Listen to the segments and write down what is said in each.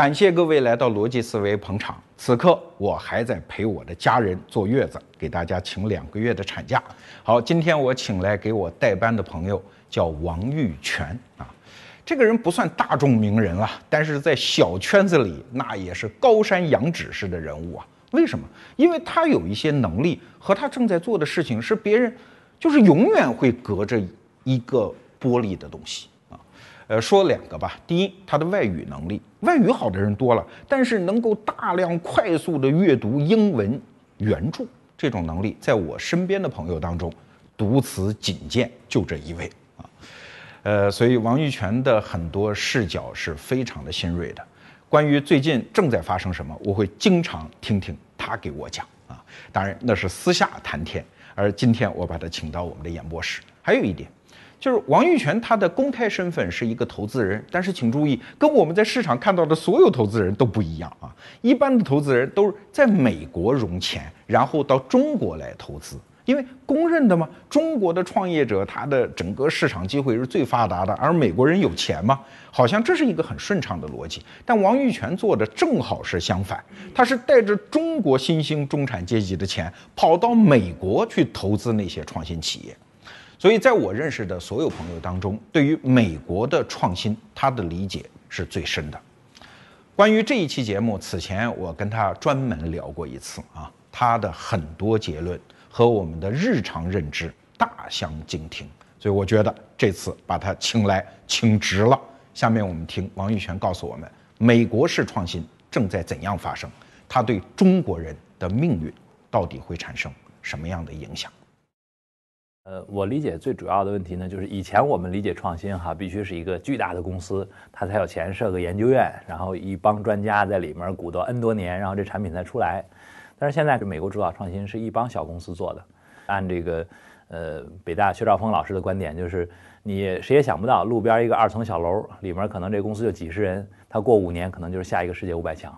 感谢各位来到逻辑思维捧场。此刻我还在陪我的家人坐月子，给大家请两个月的产假。好，今天我请来给我代班的朋友叫王玉泉啊，这个人不算大众名人了，但是在小圈子里那也是高山仰止式的人物啊。为什么？因为他有一些能力和他正在做的事情是别人就是永远会隔着一个玻璃的东西。呃，说两个吧。第一，他的外语能力，外语好的人多了，但是能够大量快速的阅读英文原著，这种能力在我身边的朋友当中，独此仅见，就这一位啊。呃，所以王玉泉的很多视角是非常的新锐的。关于最近正在发生什么，我会经常听听他给我讲啊。当然那是私下谈天，而今天我把他请到我们的演播室。还有一点。就是王玉泉，他的公开身份是一个投资人，但是请注意，跟我们在市场看到的所有投资人都不一样啊。一般的投资人都是在美国融钱，然后到中国来投资，因为公认的嘛，中国的创业者他的整个市场机会是最发达的，而美国人有钱嘛，好像这是一个很顺畅的逻辑。但王玉泉做的正好是相反，他是带着中国新兴中产阶级的钱，跑到美国去投资那些创新企业。所以，在我认识的所有朋友当中，对于美国的创新，他的理解是最深的。关于这一期节目，此前我跟他专门聊过一次啊，他的很多结论和我们的日常认知大相径庭，所以我觉得这次把他请来请值了。下面我们听王玉泉告诉我们，美国式创新正在怎样发生，他对中国人的命运到底会产生什么样的影响？呃，我理解最主要的问题呢，就是以前我们理解创新哈，必须是一个巨大的公司，它才有钱设个研究院，然后一帮专家在里面鼓捣 N 多年，然后这产品才出来。但是现在这美国主导创新是一帮小公司做的。按这个呃北大薛兆丰老师的观点，就是你谁也想不到，路边一个二层小楼里面可能这公司就几十人，他过五年可能就是下一个世界五百强。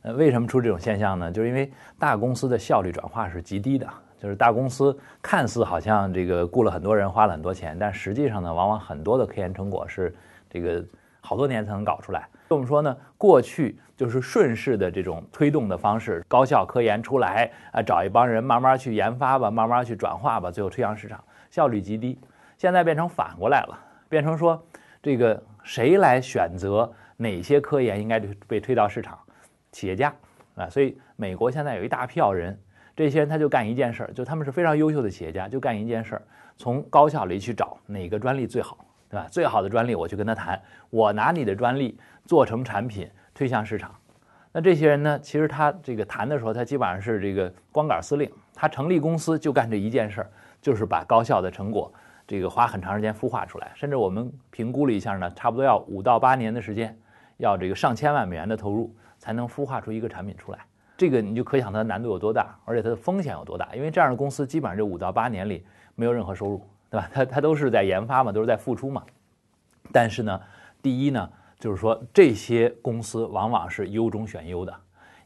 呃，为什么出这种现象呢？就是因为大公司的效率转化是极低的。就是大公司看似好像这个雇了很多人，花了很多钱，但实际上呢，往往很多的科研成果是这个好多年才能搞出来。我们说呢，过去就是顺势的这种推动的方式，高校科研出来啊，找一帮人慢慢去研发吧，慢慢去转化吧，最后推向市场，效率极低。现在变成反过来了，变成说这个谁来选择哪些科研应该被推到市场？企业家啊，所以美国现在有一大票人。这些人他就干一件事儿，就他们是非常优秀的企业家，就干一件事儿，从高校里去找哪个专利最好，对吧？最好的专利我去跟他谈，我拿你的专利做成产品推向市场。那这些人呢，其实他这个谈的时候，他基本上是这个光杆司令，他成立公司就干这一件事儿，就是把高校的成果这个花很长时间孵化出来，甚至我们评估了一下呢，差不多要五到八年的时间，要这个上千万美元的投入才能孵化出一个产品出来。这个你就可想它的难度有多大，而且它的风险有多大。因为这样的公司基本上这五到八年里没有任何收入，对吧？它它都是在研发嘛，都是在付出嘛。但是呢，第一呢，就是说这些公司往往是优中选优的，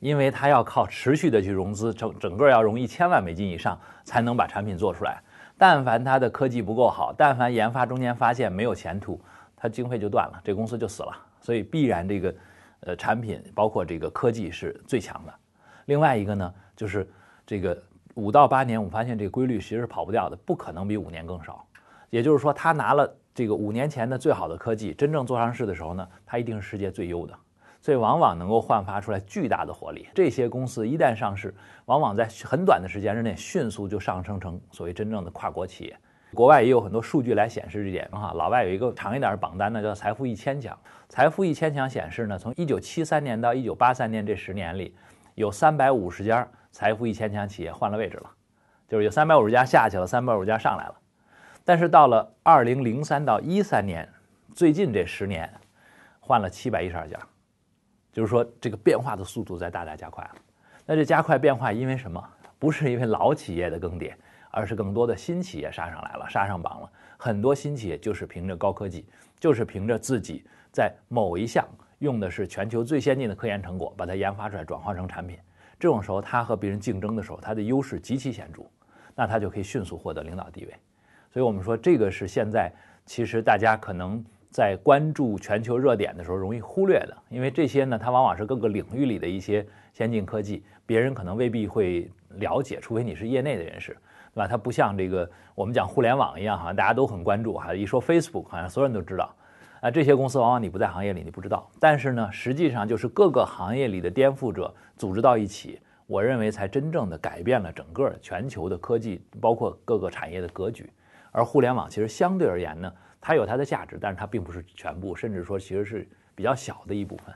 因为它要靠持续的去融资，整整个要融一千万美金以上才能把产品做出来。但凡它的科技不够好，但凡研发中间发现没有前途，它经费就断了，这公司就死了。所以必然这个呃产品包括这个科技是最强的。另外一个呢，就是这个五到八年，我们发现这个规律其实是跑不掉的，不可能比五年更少。也就是说，他拿了这个五年前的最好的科技，真正做上市的时候呢，它一定是世界最优的，所以往往能够焕发出来巨大的活力。这些公司一旦上市，往往在很短的时间之内迅速就上升成所谓真正的跨国企业。国外也有很多数据来显示这点哈。老外有一个长一点的榜单呢，叫财富一千强。财富一千强显示呢，从一九七三年到一九八三年这十年里。有三百五十家财富一千强企业换了位置了，就是有三百五十家下去了，三百五十家上来了。但是到了二零零三到一三年，最近这十年，换了七百一十二家，就是说这个变化的速度在大大加快了。那这加快变化因为什么？不是因为老企业的更迭，而是更多的新企业杀上来了，杀上榜了。很多新企业就是凭着高科技，就是凭着自己在某一项。用的是全球最先进的科研成果，把它研发出来，转化成产品。这种时候，它和别人竞争的时候，它的优势极其显著，那它就可以迅速获得领导地位。所以，我们说这个是现在其实大家可能在关注全球热点的时候容易忽略的，因为这些呢，它往往是各个领域里的一些先进科技，别人可能未必会了解，除非你是业内的人士，对吧？它不像这个我们讲互联网一样，好像大家都很关注哈，一说 Facebook，好像所有人都知道。啊，这些公司往往你不在行业里，你不知道。但是呢，实际上就是各个行业里的颠覆者组织到一起，我认为才真正的改变了整个全球的科技，包括各个产业的格局。而互联网其实相对而言呢，它有它的价值，但是它并不是全部，甚至说其实是比较小的一部分。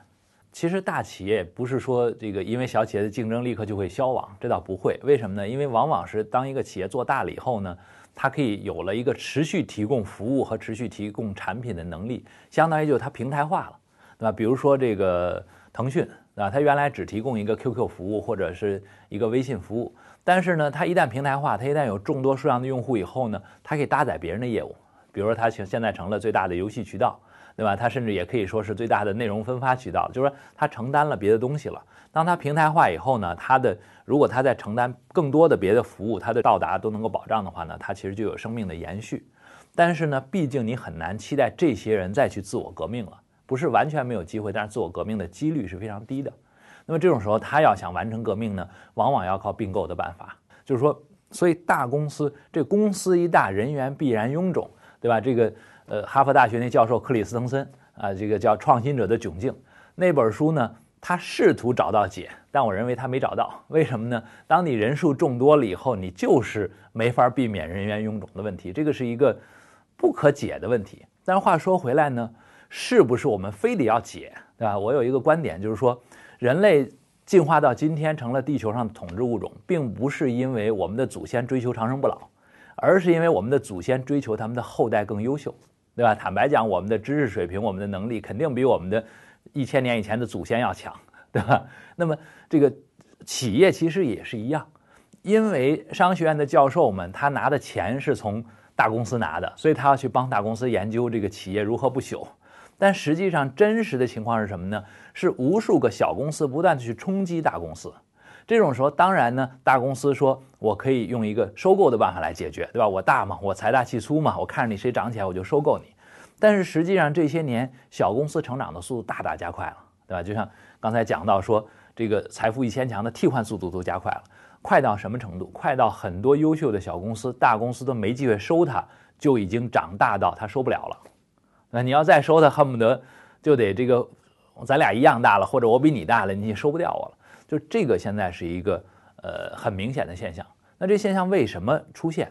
其实大企业不是说这个因为小企业的竞争立刻就会消亡，这倒不会。为什么呢？因为往往是当一个企业做大了以后呢。它可以有了一个持续提供服务和持续提供产品的能力，相当于就它平台化了，对吧？比如说这个腾讯，对吧？它原来只提供一个 QQ 服务或者是一个微信服务，但是呢，它一旦平台化，它一旦有众多数量的用户以后呢，它可以搭载别人的业务，比如说它现现在成了最大的游戏渠道，对吧？它甚至也可以说是最大的内容分发渠道，就是说它承担了别的东西了。当它平台化以后呢，它的如果它在承担更多的别的服务，它的到达都能够保障的话呢，它其实就有生命的延续。但是呢，毕竟你很难期待这些人再去自我革命了，不是完全没有机会，但是自我革命的几率是非常低的。那么这种时候，他要想完成革命呢，往往要靠并购的办法。就是说，所以大公司这公司一大，人员必然臃肿，对吧？这个呃，哈佛大学那教授克里斯滕森啊，这个叫《创新者的窘境》那本书呢。他试图找到解，但我认为他没找到。为什么呢？当你人数众多了以后，你就是没法避免人员臃肿的问题，这个是一个不可解的问题。但是话说回来呢，是不是我们非得要解，对吧？我有一个观点，就是说，人类进化到今天成了地球上的统治物种，并不是因为我们的祖先追求长生不老，而是因为我们的祖先追求他们的后代更优秀，对吧？坦白讲，我们的知识水平、我们的能力肯定比我们的。一千年以前的祖先要强，对吧？那么这个企业其实也是一样，因为商学院的教授们他拿的钱是从大公司拿的，所以他要去帮大公司研究这个企业如何不朽。但实际上真实的情况是什么呢？是无数个小公司不断的去冲击大公司。这种时候，当然呢，大公司说我可以用一个收购的办法来解决，对吧？我大嘛，我财大气粗嘛，我看着你谁涨起来我就收购你。但是实际上这些年小公司成长的速度大大加快了，对吧？就像刚才讲到说，这个财富一千强的替换速度都加快了，快到什么程度？快到很多优秀的小公司、大公司都没机会收它，就已经长大到它收不了了。那你要再收它，恨不得就得这个咱俩一样大了，或者我比你大了，你也收不掉我了。就这个现在是一个呃很明显的现象。那这现象为什么出现？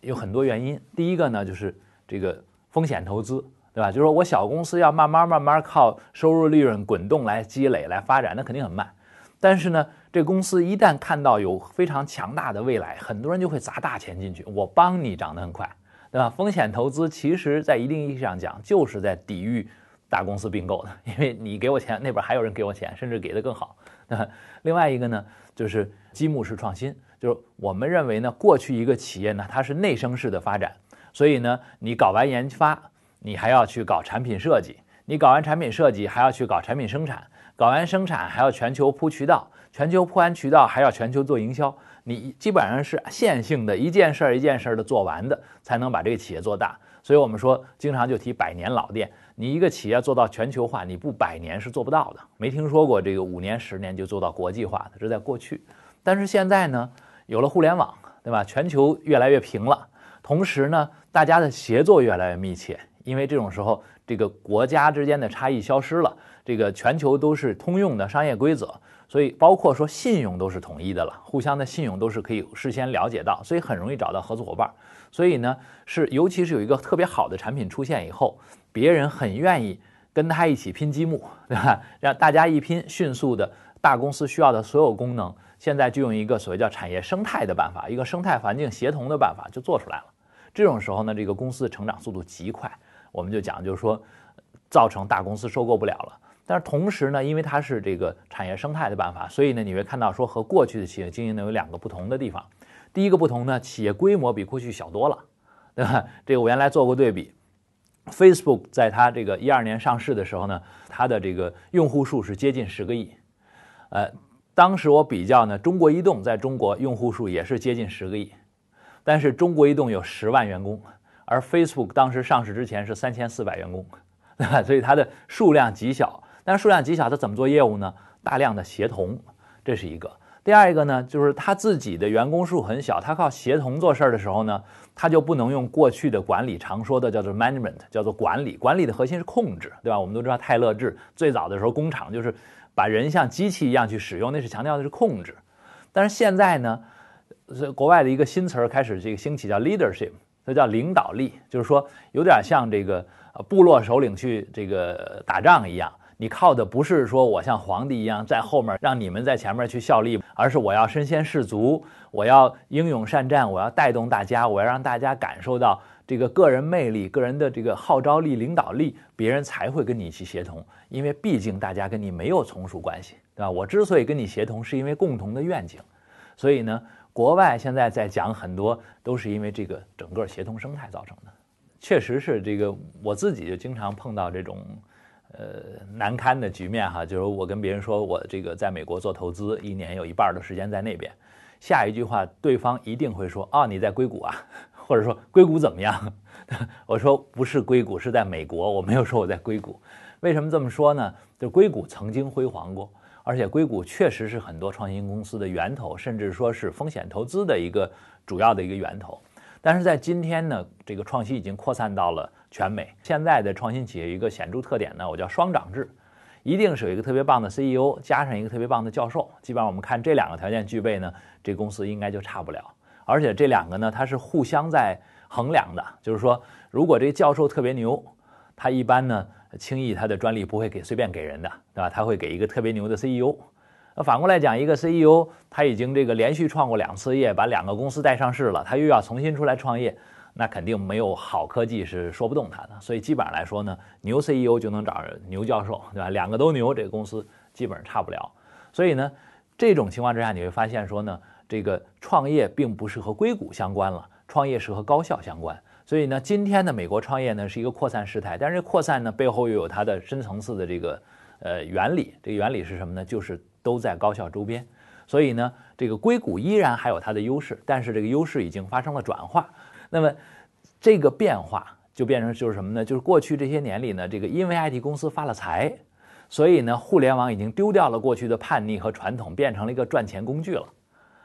有很多原因。第一个呢，就是这个。风险投资，对吧？就是说我小公司要慢慢慢慢靠收入利润滚动来积累来发展，那肯定很慢。但是呢，这公司一旦看到有非常强大的未来，很多人就会砸大钱进去，我帮你涨得很快，对吧？风险投资其实在一定意义上讲，就是在抵御大公司并购的，因为你给我钱，那边还有人给我钱，甚至给的更好。另外一个呢，就是积木式创新，就是我们认为呢，过去一个企业呢，它是内生式的发展。所以呢，你搞完研发，你还要去搞产品设计；你搞完产品设计，还要去搞产品生产；搞完生产，还要全球铺渠道；全球铺完渠道，还要全球做营销。你基本上是线性的一件事儿一件事儿的做完的，才能把这个企业做大。所以我们说，经常就提百年老店。你一个企业做到全球化，你不百年是做不到的。没听说过这个五年、十年就做到国际化的，这在过去。但是现在呢，有了互联网，对吧？全球越来越平了。同时呢，大家的协作越来越密切，因为这种时候，这个国家之间的差异消失了，这个全球都是通用的商业规则，所以包括说信用都是统一的了，互相的信用都是可以事先了解到，所以很容易找到合作伙伴。所以呢，是尤其是有一个特别好的产品出现以后，别人很愿意跟他一起拼积木，对吧？让大家一拼，迅速的大公司需要的所有功能，现在就用一个所谓叫产业生态的办法，一个生态环境协同的办法就做出来了。这种时候呢，这个公司的成长速度极快，我们就讲就是说，造成大公司收购不了了。但是同时呢，因为它是这个产业生态的办法，所以呢，你会看到说和过去的企业经营呢有两个不同的地方。第一个不同呢，企业规模比过去小多了，对吧？这个我原来做过对比，Facebook 在它这个一二年上市的时候呢，它的这个用户数是接近十个亿，呃，当时我比较呢，中国移动在中国用户数也是接近十个亿。但是中国移动有十万员工，而 Facebook 当时上市之前是三千四百员工，对吧？所以它的数量极小，但是数量极小，它怎么做业务呢？大量的协同，这是一个。第二一个呢，就是他自己的员工数很小，他靠协同做事儿的时候呢，他就不能用过去的管理常说的叫做 management，叫做管理。管理的核心是控制，对吧？我们都知道泰勒制最早的时候，工厂就是把人像机器一样去使用，那是强调的是控制。但是现在呢，是国外的一个新词儿开始这个兴起，叫 leadership，这叫领导力，就是说有点像这个呃部落首领去这个打仗一样。你靠的不是说我像皇帝一样在后面让你们在前面去效力，而是我要身先士卒，我要英勇善战，我要带动大家，我要让大家感受到这个个人魅力、个人的这个号召力、领导力，别人才会跟你去协同。因为毕竟大家跟你没有从属关系，对吧？我之所以跟你协同，是因为共同的愿景。所以呢，国外现在在讲很多都是因为这个整个协同生态造成的。确实是这个，我自己就经常碰到这种。呃，难堪的局面哈，就是我跟别人说我这个在美国做投资，一年有一半的时间在那边，下一句话对方一定会说啊，你在硅谷啊，或者说硅谷怎么样？我说不是硅谷，是在美国，我没有说我在硅谷。为什么这么说呢？就硅谷曾经辉煌过，而且硅谷确实是很多创新公司的源头，甚至说是风险投资的一个主要的一个源头。但是在今天呢，这个创新已经扩散到了。全美现在的创新企业一个显著特点呢，我叫双涨制，一定是有一个特别棒的 CEO 加上一个特别棒的教授。基本上我们看这两个条件具备呢，这公司应该就差不了。而且这两个呢，它是互相在衡量的。就是说，如果这教授特别牛，他一般呢轻易他的专利不会给随便给人的，对吧？他会给一个特别牛的 CEO。那反过来讲，一个 CEO 他已经这个连续创过两次业，把两个公司带上市了，他又要重新出来创业。那肯定没有好科技是说不动他的，所以基本上来说呢，牛 CEO 就能找牛教授，对吧？两个都牛，这个公司基本上差不了。所以呢，这种情况之下，你会发现说呢，这个创业并不是和硅谷相关了，创业是和高校相关。所以呢，今天的美国创业呢是一个扩散事态，但是扩散呢背后又有它的深层次的这个呃原理。这个原理是什么呢？就是都在高校周边。所以呢，这个硅谷依然还有它的优势，但是这个优势已经发生了转化。那么，这个变化就变成就是什么呢？就是过去这些年里呢，这个因为 IT 公司发了财，所以呢，互联网已经丢掉了过去的叛逆和传统，变成了一个赚钱工具了。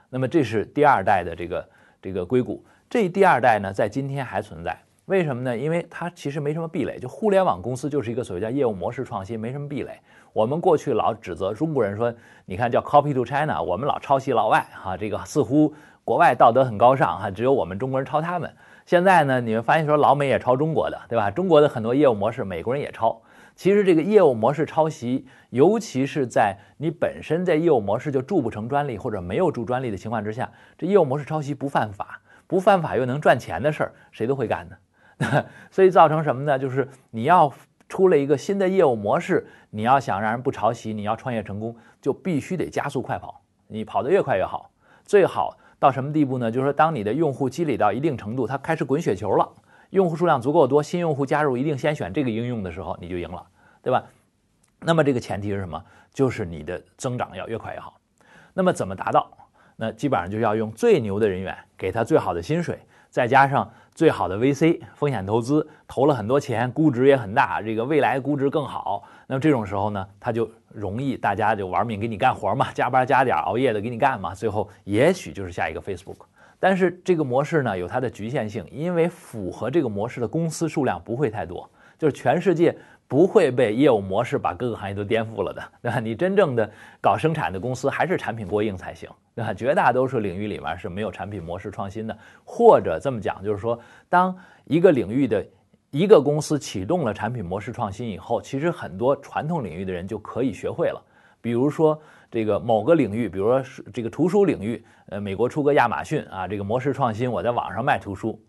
那么这是第二代的这个这个硅谷，这第二代呢，在今天还存在。为什么呢？因为它其实没什么壁垒，就互联网公司就是一个所谓叫业务模式创新，没什么壁垒。我们过去老指责中国人说，你看叫 copy to China，我们老抄袭老外，哈，这个似乎。国外道德很高尚哈，只有我们中国人抄他们。现在呢，你们发现说老美也抄中国的，对吧？中国的很多业务模式，美国人也抄。其实这个业务模式抄袭，尤其是在你本身在业务模式就注不成专利或者没有注专利的情况之下，这业务模式抄袭不犯法，不犯法又能赚钱的事儿，谁都会干的。所以造成什么呢？就是你要出了一个新的业务模式，你要想让人不抄袭，你要创业成功，就必须得加速快跑，你跑得越快越好，最好。到什么地步呢？就是说，当你的用户积累到一定程度，它开始滚雪球了，用户数量足够多，新用户加入一定先选这个应用的时候，你就赢了，对吧？那么这个前提是什么？就是你的增长要越快越好。那么怎么达到？那基本上就要用最牛的人员，给他最好的薪水，再加上。最好的 VC 风险投资投了很多钱，估值也很大，这个未来估值更好。那么这种时候呢，他就容易大家就玩命给你干活嘛，加班加点熬夜的给你干嘛，最后也许就是下一个 Facebook。但是这个模式呢有它的局限性，因为符合这个模式的公司数量不会太多，就是全世界。不会被业务模式把各个行业都颠覆了的，对吧？你真正的搞生产的公司还是产品过硬才行，对吧？绝大多数领域里面是没有产品模式创新的，或者这么讲，就是说，当一个领域的一个公司启动了产品模式创新以后，其实很多传统领域的人就可以学会了。比如说这个某个领域，比如说这个图书领域，呃，美国出个亚马逊啊，这个模式创新，我在网上卖图书，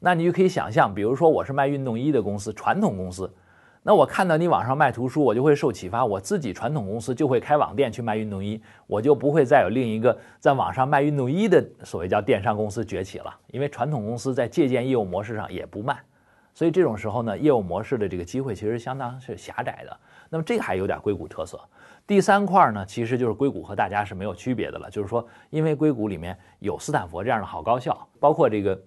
那你就可以想象，比如说我是卖运动衣的公司，传统公司。那我看到你网上卖图书，我就会受启发，我自己传统公司就会开网店去卖运动衣，我就不会再有另一个在网上卖运动衣的所谓叫电商公司崛起了。因为传统公司在借鉴业务模式上也不慢，所以这种时候呢，业务模式的这个机会其实相当是狭窄的。那么这个还有点硅谷特色。第三块呢，其实就是硅谷和大家是没有区别的了，就是说，因为硅谷里面有斯坦福这样的好高校，包括这个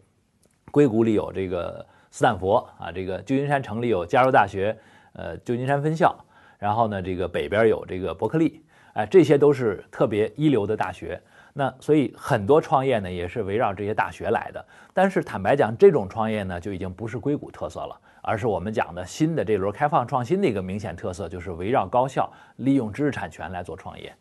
硅谷里有这个。斯坦福啊，这个旧金山城里有加州大学，呃旧金山分校，然后呢这个北边有这个伯克利，哎，这些都是特别一流的大学。那所以很多创业呢也是围绕这些大学来的。但是坦白讲，这种创业呢就已经不是硅谷特色了，而是我们讲的新的这轮开放创新的一个明显特色，就是围绕高校利用知识产权来做创业。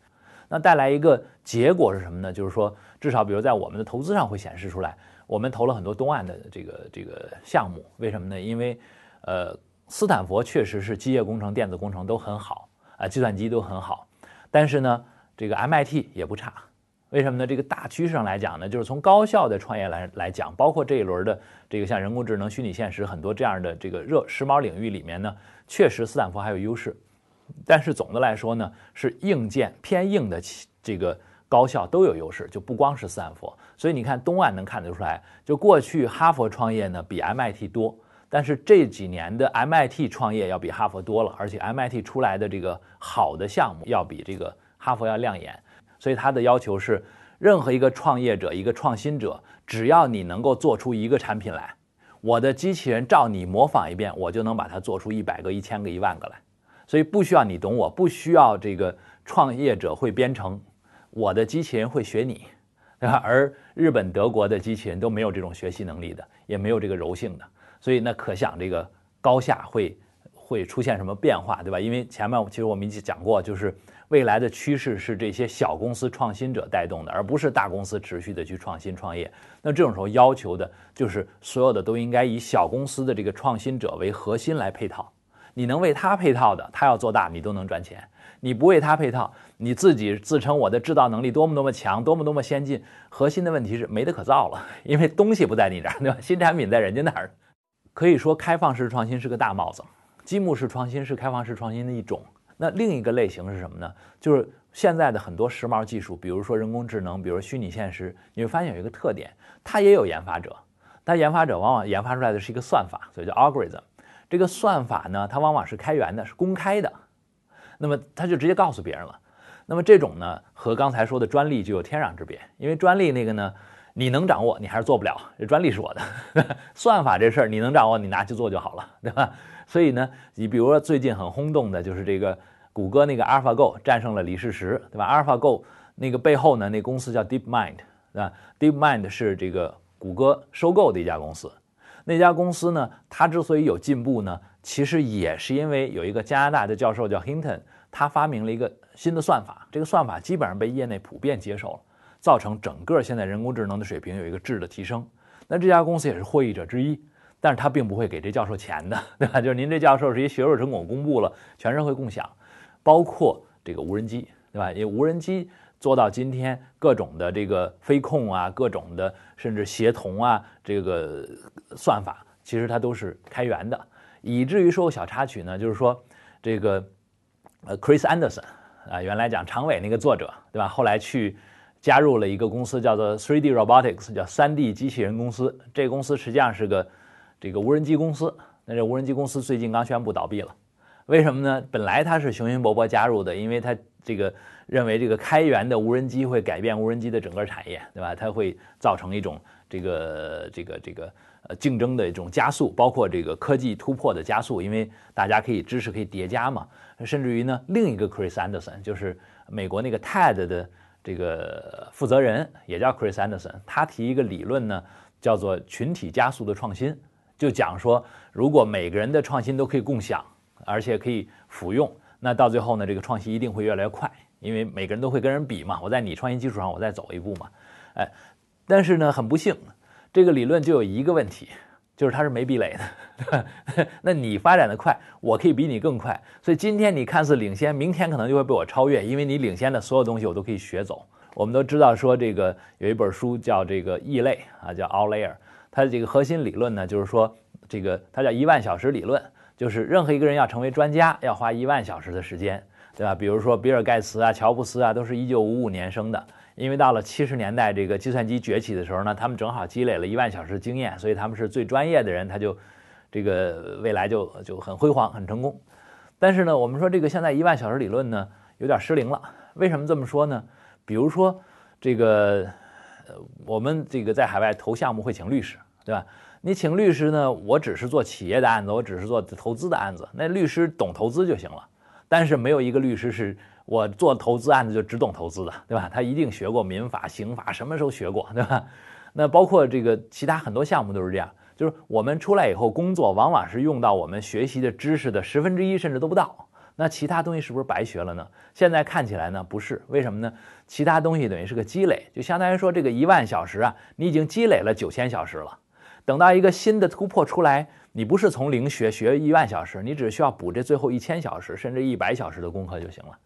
那带来一个结果是什么呢？就是说，至少比如在我们的投资上会显示出来，我们投了很多东岸的这个这个项目。为什么呢？因为，呃，斯坦福确实是机械工程、电子工程都很好啊，计算机都很好。但是呢，这个 MIT 也不差。为什么呢？这个大趋势上来讲呢，就是从高校的创业来来讲，包括这一轮的这个像人工智能、虚拟现实很多这样的这个热时髦领域里面呢，确实斯坦福还有优势。但是总的来说呢，是硬件偏硬的这个高校都有优势，就不光是斯坦福。所以你看东岸能看得出来，就过去哈佛创业呢比 MIT 多，但是这几年的 MIT 创业要比哈佛多了，而且 MIT 出来的这个好的项目要比这个哈佛要亮眼。所以他的要求是，任何一个创业者、一个创新者，只要你能够做出一个产品来，我的机器人照你模仿一遍，我就能把它做出一百个、一千个、一万个来。所以不需要你懂我，不需要这个创业者会编程，我的机器人会学你，对吧？而日本、德国的机器人都没有这种学习能力的，也没有这个柔性的，所以那可想这个高下会会出现什么变化，对吧？因为前面其实我们已经讲过，就是未来的趋势是这些小公司创新者带动的，而不是大公司持续的去创新创业。那这种时候要求的就是所有的都应该以小公司的这个创新者为核心来配套。你能为他配套的，他要做大，你都能赚钱。你不为他配套，你自己自称我的制造能力多么多么强，多么多么先进，核心的问题是没得可造了，因为东西不在你这儿，对吧？新产品在人家那儿。可以说，开放式创新是个大帽子，积木式创新是开放式创新的一种。那另一个类型是什么呢？就是现在的很多时髦技术，比如说人工智能，比如虚拟现实，你会发现有一个特点，它也有研发者，但研发者往往研发出来的是一个算法，所以叫 algorithm。这个算法呢，它往往是开源的，是公开的，那么它就直接告诉别人了。那么这种呢，和刚才说的专利就有天壤之别。因为专利那个呢，你能掌握，你还是做不了。这专利是我的，算法这事儿你能掌握，你拿去做就好了，对吧？所以呢，你比如说最近很轰动的就是这个谷歌那个 AlphaGo 战胜了李世石，对吧？AlphaGo 那个背后呢，那公司叫 DeepMind，对吧？DeepMind 是这个谷歌收购的一家公司。那家公司呢？它之所以有进步呢，其实也是因为有一个加拿大的教授叫 Hinton，他发明了一个新的算法，这个算法基本上被业内普遍接受了，造成整个现在人工智能的水平有一个质的提升。那这家公司也是获益者之一，但是他并不会给这教授钱的，对吧？就是您这教授是一学术成果公布了，全社会共享，包括这个无人机，对吧？因为无人机。做到今天各种的这个飞控啊，各种的甚至协同啊，这个算法其实它都是开源的，以至于说个小插曲呢，就是说这个呃，Chris Anderson 啊，原来讲长尾那个作者对吧？后来去加入了一个公司叫做 3D Robotics，叫三 D 机器人公司。这个公司实际上是个这个无人机公司。那这无人机公司最近刚宣布倒闭了，为什么呢？本来他是雄心勃勃加入的，因为他这个。认为这个开源的无人机会改变无人机的整个产业，对吧？它会造成一种这个这个这个呃竞争的一种加速，包括这个科技突破的加速，因为大家可以知识可以叠加嘛。甚至于呢，另一个 Chris Anderson 就是美国那个 TED 的这个负责人，也叫 Chris Anderson，他提一个理论呢，叫做群体加速的创新，就讲说，如果每个人的创新都可以共享，而且可以服用，那到最后呢，这个创新一定会越来越快。因为每个人都会跟人比嘛，我在你创新基础上，我再走一步嘛，哎，但是呢，很不幸，这个理论就有一个问题，就是它是没壁垒的，那你发展的快，我可以比你更快，所以今天你看似领先，明天可能就会被我超越，因为你领先的所有东西我都可以学走。我们都知道说这个有一本书叫这个异类啊，叫 Outlier，它的这个核心理论呢，就是说这个它叫一万小时理论，就是任何一个人要成为专家，要花一万小时的时间。对吧？比如说比尔盖茨啊、乔布斯啊，都是一九五五年生的。因为到了七十年代这个计算机崛起的时候呢，他们正好积累了一万小时经验，所以他们是最专业的人，他就这个未来就就很辉煌、很成功。但是呢，我们说这个现在一万小时理论呢有点失灵了。为什么这么说呢？比如说这个呃，我们这个在海外投项目会请律师对吧？你请律师呢，我只是做企业的案子，我只是做投资的案子，那律师懂投资就行了。但是没有一个律师是我做投资案子就只懂投资的，对吧？他一定学过民法、刑法，什么时候学过，对吧？那包括这个其他很多项目都是这样，就是我们出来以后工作，往往是用到我们学习的知识的十分之一，甚至都不到。那其他东西是不是白学了呢？现在看起来呢，不是。为什么呢？其他东西等于是个积累，就相当于说这个一万小时啊，你已经积累了九千小时了。等到一个新的突破出来，你不是从零学学一万小时，你只需要补这最后一千小时，甚至一百小时的功课就行了。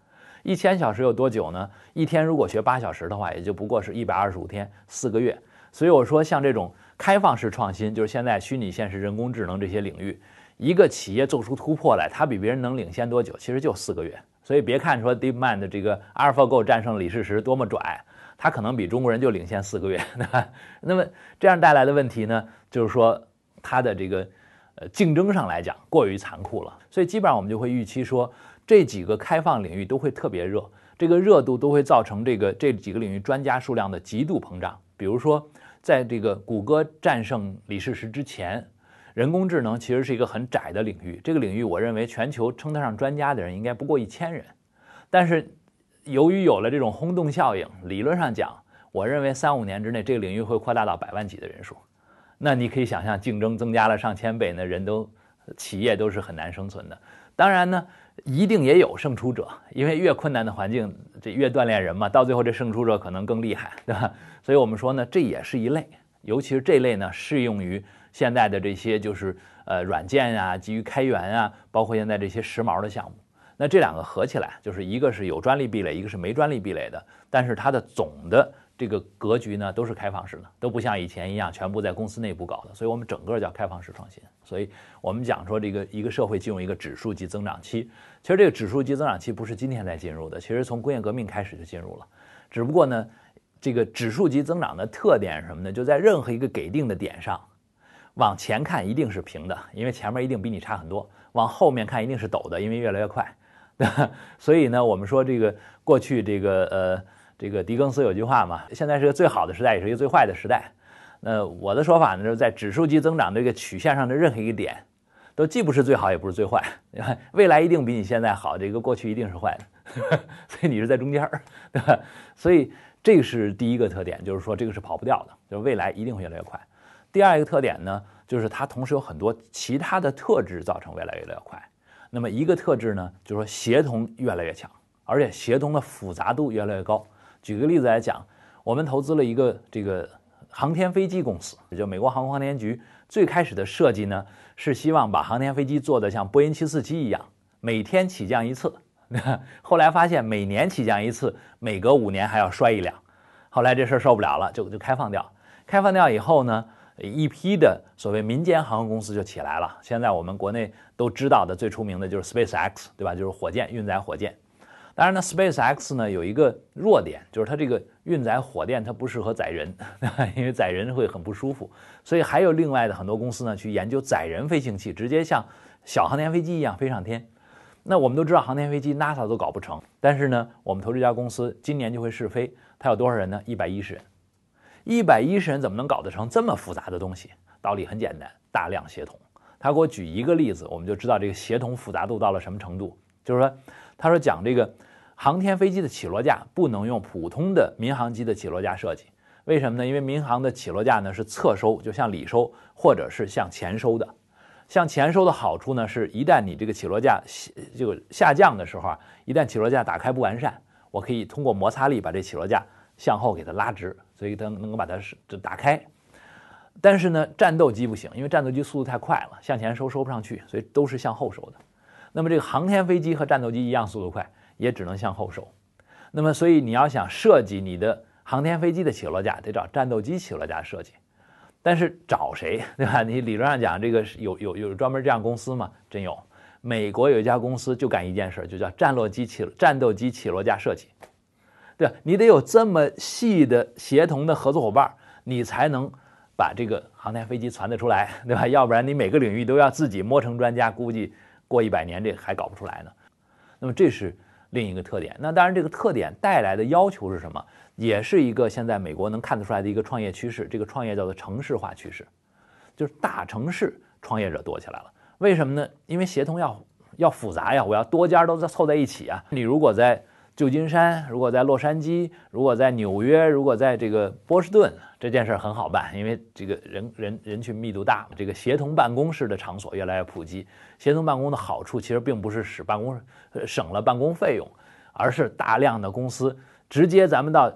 一千小时有多久呢？一天如果学八小时的话，也就不过是一百二十五天，四个月。所以我说，像这种开放式创新，就是现在虚拟现实、人工智能这些领域，一个企业做出突破来，它比别人能领先多久？其实就四个月。所以别看说 DeepMind 这个 AlphaGo 战胜李世石多么拽。它可能比中国人就领先四个月，那么这样带来的问题呢，就是说它的这个呃竞争上来讲过于残酷了，所以基本上我们就会预期说这几个开放领域都会特别热，这个热度都会造成这个这几个领域专家数量的极度膨胀。比如说，在这个谷歌战胜李世石之前，人工智能其实是一个很窄的领域，这个领域我认为全球称得上专家的人应该不过一千人，但是。由于有了这种轰动效应，理论上讲，我认为三五年之内这个领域会扩大到百万级的人数。那你可以想象，竞争增加了上千倍，那人都企业都是很难生存的。当然呢，一定也有胜出者，因为越困难的环境，这越锻炼人嘛。到最后，这胜出者可能更厉害，对吧？所以我们说呢，这也是一类，尤其是这类呢，适用于现在的这些就是呃软件啊，基于开源啊，包括现在这些时髦的项目。那这两个合起来，就是一个是有专利壁垒，一个是没专利壁垒的。但是它的总的这个格局呢，都是开放式的，都不像以前一样全部在公司内部搞的。所以我们整个叫开放式创新。所以我们讲说，这个一个社会进入一个指数级增长期，其实这个指数级增长期不是今天才进入的，其实从工业革命开始就进入了。只不过呢，这个指数级增长的特点是什么呢？就在任何一个给定的点上，往前看一定是平的，因为前面一定比你差很多；往后面看一定是陡的，因为越来越快。所以呢，我们说这个过去这个呃，这个狄更斯有句话嘛，现在是个最好的时代，也是一个最坏的时代。那我的说法呢，就是在指数级增长这个曲线上的任何一个点，都既不是最好，也不是最坏。未来一定比你现在好，这个过去一定是坏的，所以你是在中间儿，对吧？所以这是第一个特点，就是说这个是跑不掉的，就是未来一定会越来越快。第二一个特点呢，就是它同时有很多其他的特质，造成未来越来越快。那么一个特质呢，就是说协同越来越强，而且协同的复杂度越来越高。举个例子来讲，我们投资了一个这个航天飞机公司，就美国航空航天局。最开始的设计呢，是希望把航天飞机做得像波音747一样，每天起降一次。后来发现每年起降一次，每隔五年还要摔一辆。后来这事儿受不了了，就就开放掉。开放掉以后呢？一批的所谓民间航空公司就起来了。现在我们国内都知道的最出名的就是 SpaceX，对吧？就是火箭运载火箭。当然呢，SpaceX 呢有一个弱点，就是它这个运载火箭它不适合载人，因为载人会很不舒服。所以还有另外的很多公司呢去研究载人飞行器，直接像小航天飞机一样飞上天。那我们都知道航天飞机 NASA 都搞不成，但是呢，我们投这家公司今年就会试飞，它有多少人呢？一百一十人。一百一十人怎么能搞得成这么复杂的东西？道理很简单，大量协同。他给我举一个例子，我们就知道这个协同复杂度到了什么程度。就是说，他说讲这个航天飞机的起落架不能用普通的民航机的起落架设计，为什么呢？因为民航的起落架呢是侧收，就向里收，或者是向前收的。向前收的好处呢，是一旦你这个起落架就下降的时候啊，一旦起落架打开不完善，我可以通过摩擦力把这起落架向后给它拉直。所以它能够把它是就打开，但是呢，战斗机不行，因为战斗机速度太快了，向前收收不上去，所以都是向后收的。那么这个航天飞机和战斗机一样速度快，也只能向后收。那么所以你要想设计你的航天飞机的起落架，得找战斗机起落架设计。但是找谁，对吧？你理论上讲，这个有有有专门这样公司吗？真有，美国有一家公司就干一件事，就叫战落机起战斗机起落架设计。对你得有这么细的协同的合作伙伴，你才能把这个航天飞机传得出来，对吧？要不然你每个领域都要自己摸成专家，估计过一百年这还搞不出来呢。那么这是另一个特点。那当然，这个特点带来的要求是什么？也是一个现在美国能看得出来的一个创业趋势。这个创业叫做城市化趋势。就是大城市创业者多起来了。为什么呢？因为协同要要复杂呀，我要多家都在凑在一起啊。你如果在旧金山，如果在洛杉矶，如果在纽约，如果在这个波士顿，这件事很好办，因为这个人人人群密度大，这个协同办公室的场所越来越普及。协同办公的好处其实并不是使办公省了办公费用，而是大量的公司直接咱们到。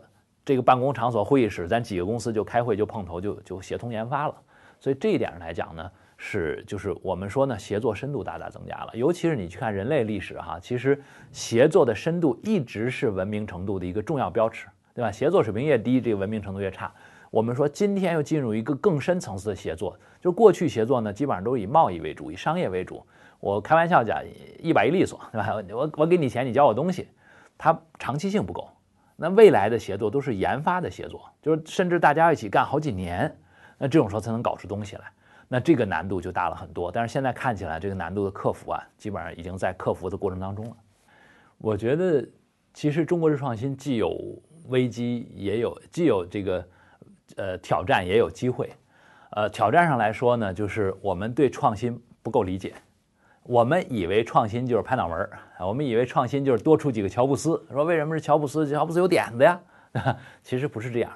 这个办公场所、会议室，咱几个公司就开会、就碰头、就就协同研发了。所以这一点上来讲呢，是就是我们说呢，协作深度大大增加了。尤其是你去看人类历史哈，其实协作的深度一直是文明程度的一个重要标尺，对吧？协作水平越低，这个文明程度越差。我们说今天又进入一个更深层次的协作，就过去协作呢，基本上都是以贸易为主、以商业为主。我开玩笑讲，一百一利索，对吧？我我给你钱，你教我东西，它长期性不够。那未来的协作都是研发的协作，就是甚至大家一起干好几年，那这种时候才能搞出东西来，那这个难度就大了很多。但是现在看起来，这个难度的克服啊，基本上已经在克服的过程当中了。我觉得，其实中国式创新既有危机，也有既有这个呃挑战，也有机会。呃，挑战上来说呢，就是我们对创新不够理解。我们以为创新就是拍脑门儿，我们以为创新就是多出几个乔布斯。说为什么是乔布斯？乔布斯有点子呀，其实不是这样。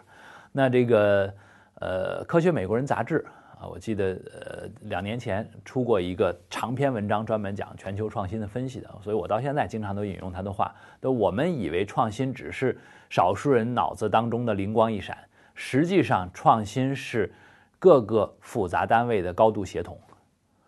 那这个呃，《科学美国人》杂志我记得呃两年前出过一个长篇文章，专门讲全球创新的分析的。所以我到现在经常都引用他的话：，都我们以为创新只是少数人脑子当中的灵光一闪，实际上创新是各个复杂单位的高度协同。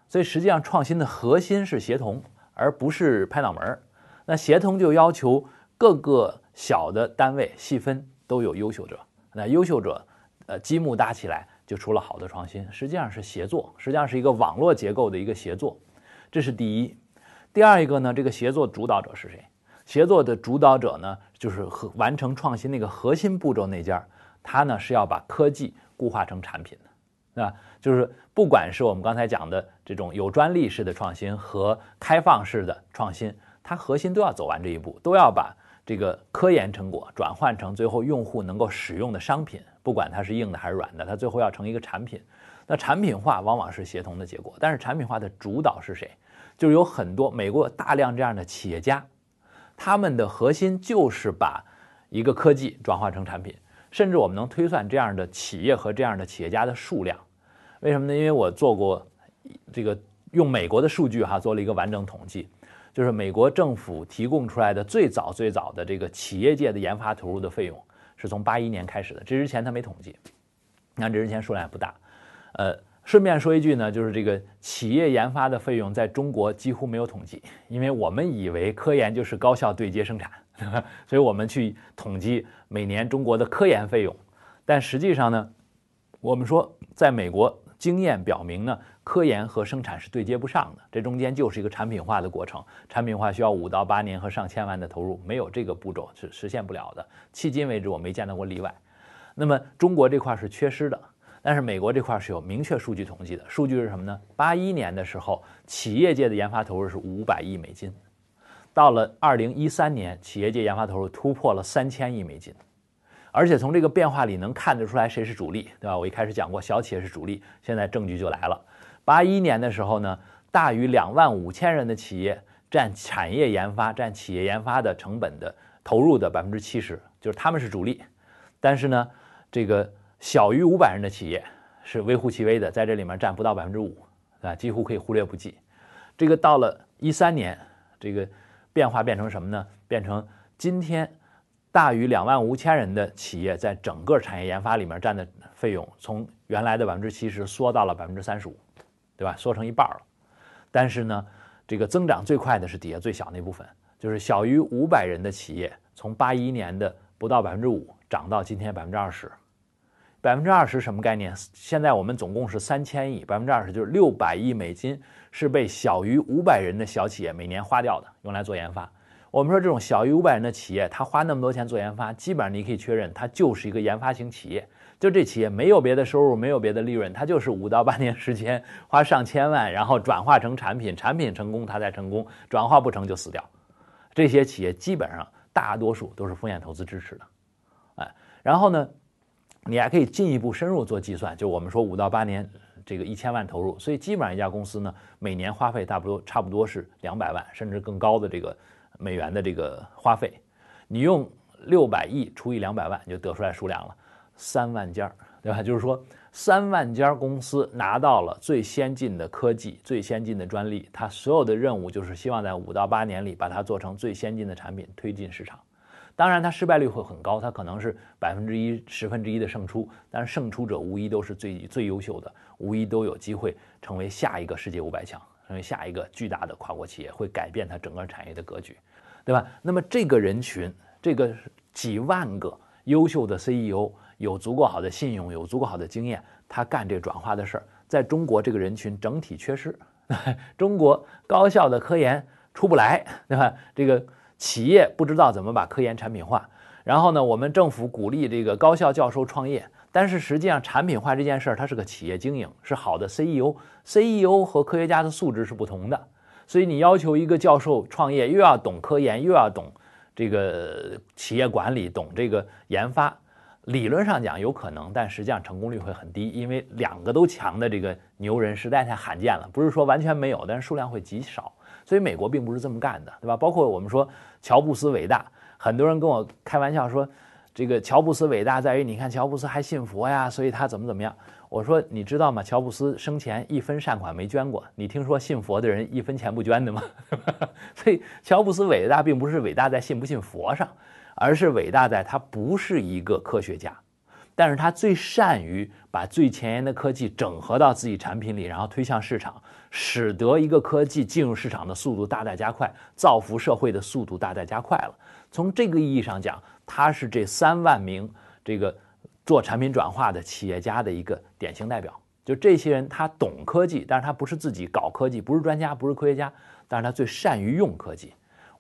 所以实际上，创新的核心是协同，而不是拍脑门儿。那协同就要求各个小的单位细分都有优秀者。那优秀者，呃，积木搭起来就出了好的创新。实际上是协作，实际上是一个网络结构的一个协作。这是第一。第二一个呢，这个协作主导者是谁？协作的主导者呢，就是和完成创新那个核心步骤那家，他呢是要把科技固化成产品的。啊，就是不管是我们刚才讲的这种有专利式的创新和开放式的创新，它核心都要走完这一步，都要把这个科研成果转换成最后用户能够使用的商品，不管它是硬的还是软的，它最后要成一个产品。那产品化往往是协同的结果，但是产品化的主导是谁？就是有很多美国大量这样的企业家，他们的核心就是把一个科技转化成产品，甚至我们能推算这样的企业和这样的企业家的数量。为什么呢？因为我做过这个用美国的数据哈，做了一个完整统计，就是美国政府提供出来的最早最早的这个企业界的研发投入的费用，是从八一年开始的。这之前他没统计，你看这之前数量也不大。呃，顺便说一句呢，就是这个企业研发的费用在中国几乎没有统计，因为我们以为科研就是高效对接生产，所以我们去统计每年中国的科研费用，但实际上呢，我们说在美国。经验表明呢，科研和生产是对接不上的，这中间就是一个产品化的过程。产品化需要五到八年和上千万的投入，没有这个步骤是实现不了的。迄今为止，我没见到过例外。那么中国这块是缺失的，但是美国这块是有明确数据统计的。数据是什么呢？八一年的时候，企业界的研发投入是五百亿美金，到了二零一三年，企业界研发投入突破了三千亿美金。而且从这个变化里能看得出来谁是主力，对吧？我一开始讲过小企业是主力，现在证据就来了。八一年的时候呢，大于两万五千人的企业占产业研发、占企业研发的成本的投入的百分之七十，就是他们是主力。但是呢，这个小于五百人的企业是微乎其微的，在这里面占不到百分之五，啊，几乎可以忽略不计。这个到了一三年，这个变化变成什么呢？变成今天。大于两万五千人的企业在整个产业研发里面占的费用，从原来的百分之七十缩到了百分之三十五，对吧？缩成一半了。但是呢，这个增长最快的是底下最小那部分，就是小于五百人的企业，从八一年的不到百分之五涨到今天百分之二十。百分之二十什么概念？现在我们总共是三千亿，百分之二十就是六百亿美金是被小于五百人的小企业每年花掉的，用来做研发。我们说这种小于五百人的企业，他花那么多钱做研发，基本上你可以确认，它就是一个研发型企业。就这企业没有别的收入，没有别的利润，它就是五到八年时间花上千万，然后转化成产品，产品成功它才成功，转化不成就死掉。这些企业基本上大多数都是风险投资支持的，哎，然后呢，你还可以进一步深入做计算，就我们说五到八年这个一千万投入，所以基本上一家公司呢，每年花费差不多差不多是两百万甚至更高的这个美元的这个花费。你用六百亿除以两百万，就得出来数量了，三万家，对吧？就是说三万家公司拿到了最先进的科技、最先进的专利，它所有的任务就是希望在五到八年里把它做成最先进的产品推进市场。当然，它失败率会很高，它可能是百分之一、十分之一的胜出，但是胜出者无疑都是最最优秀的，无疑都有机会成为下一个世界五百强，成为下一个巨大的跨国企业，会改变它整个产业的格局，对吧？那么这个人群，这个几万个优秀的 CEO，有足够好的信用，有足够好的经验，他干这转化的事儿，在中国这个人群整体缺失，中国高校的科研出不来，对吧？这个。企业不知道怎么把科研产品化，然后呢，我们政府鼓励这个高校教授创业，但是实际上产品化这件事儿，它是个企业经营，是好的 CEO，CEO 和科学家的素质是不同的，所以你要求一个教授创业，又要懂科研，又要懂这个企业管理，懂这个研发，理论上讲有可能，但实际上成功率会很低，因为两个都强的这个牛人实在太罕见了，不是说完全没有，但是数量会极少。所以美国并不是这么干的，对吧？包括我们说乔布斯伟大，很多人跟我开玩笑说，这个乔布斯伟大在于你看乔布斯还信佛呀，所以他怎么怎么样。我说你知道吗？乔布斯生前一分善款没捐过，你听说信佛的人一分钱不捐的吗？所以乔布斯伟大并不是伟大在信不信佛上，而是伟大在他不是一个科学家。但是他最善于把最前沿的科技整合到自己产品里，然后推向市场，使得一个科技进入市场的速度大大加快，造福社会的速度大大加快了。从这个意义上讲，他是这三万名这个做产品转化的企业家的一个典型代表。就这些人，他懂科技，但是他不是自己搞科技，不是专家，不是科学家，但是他最善于用科技。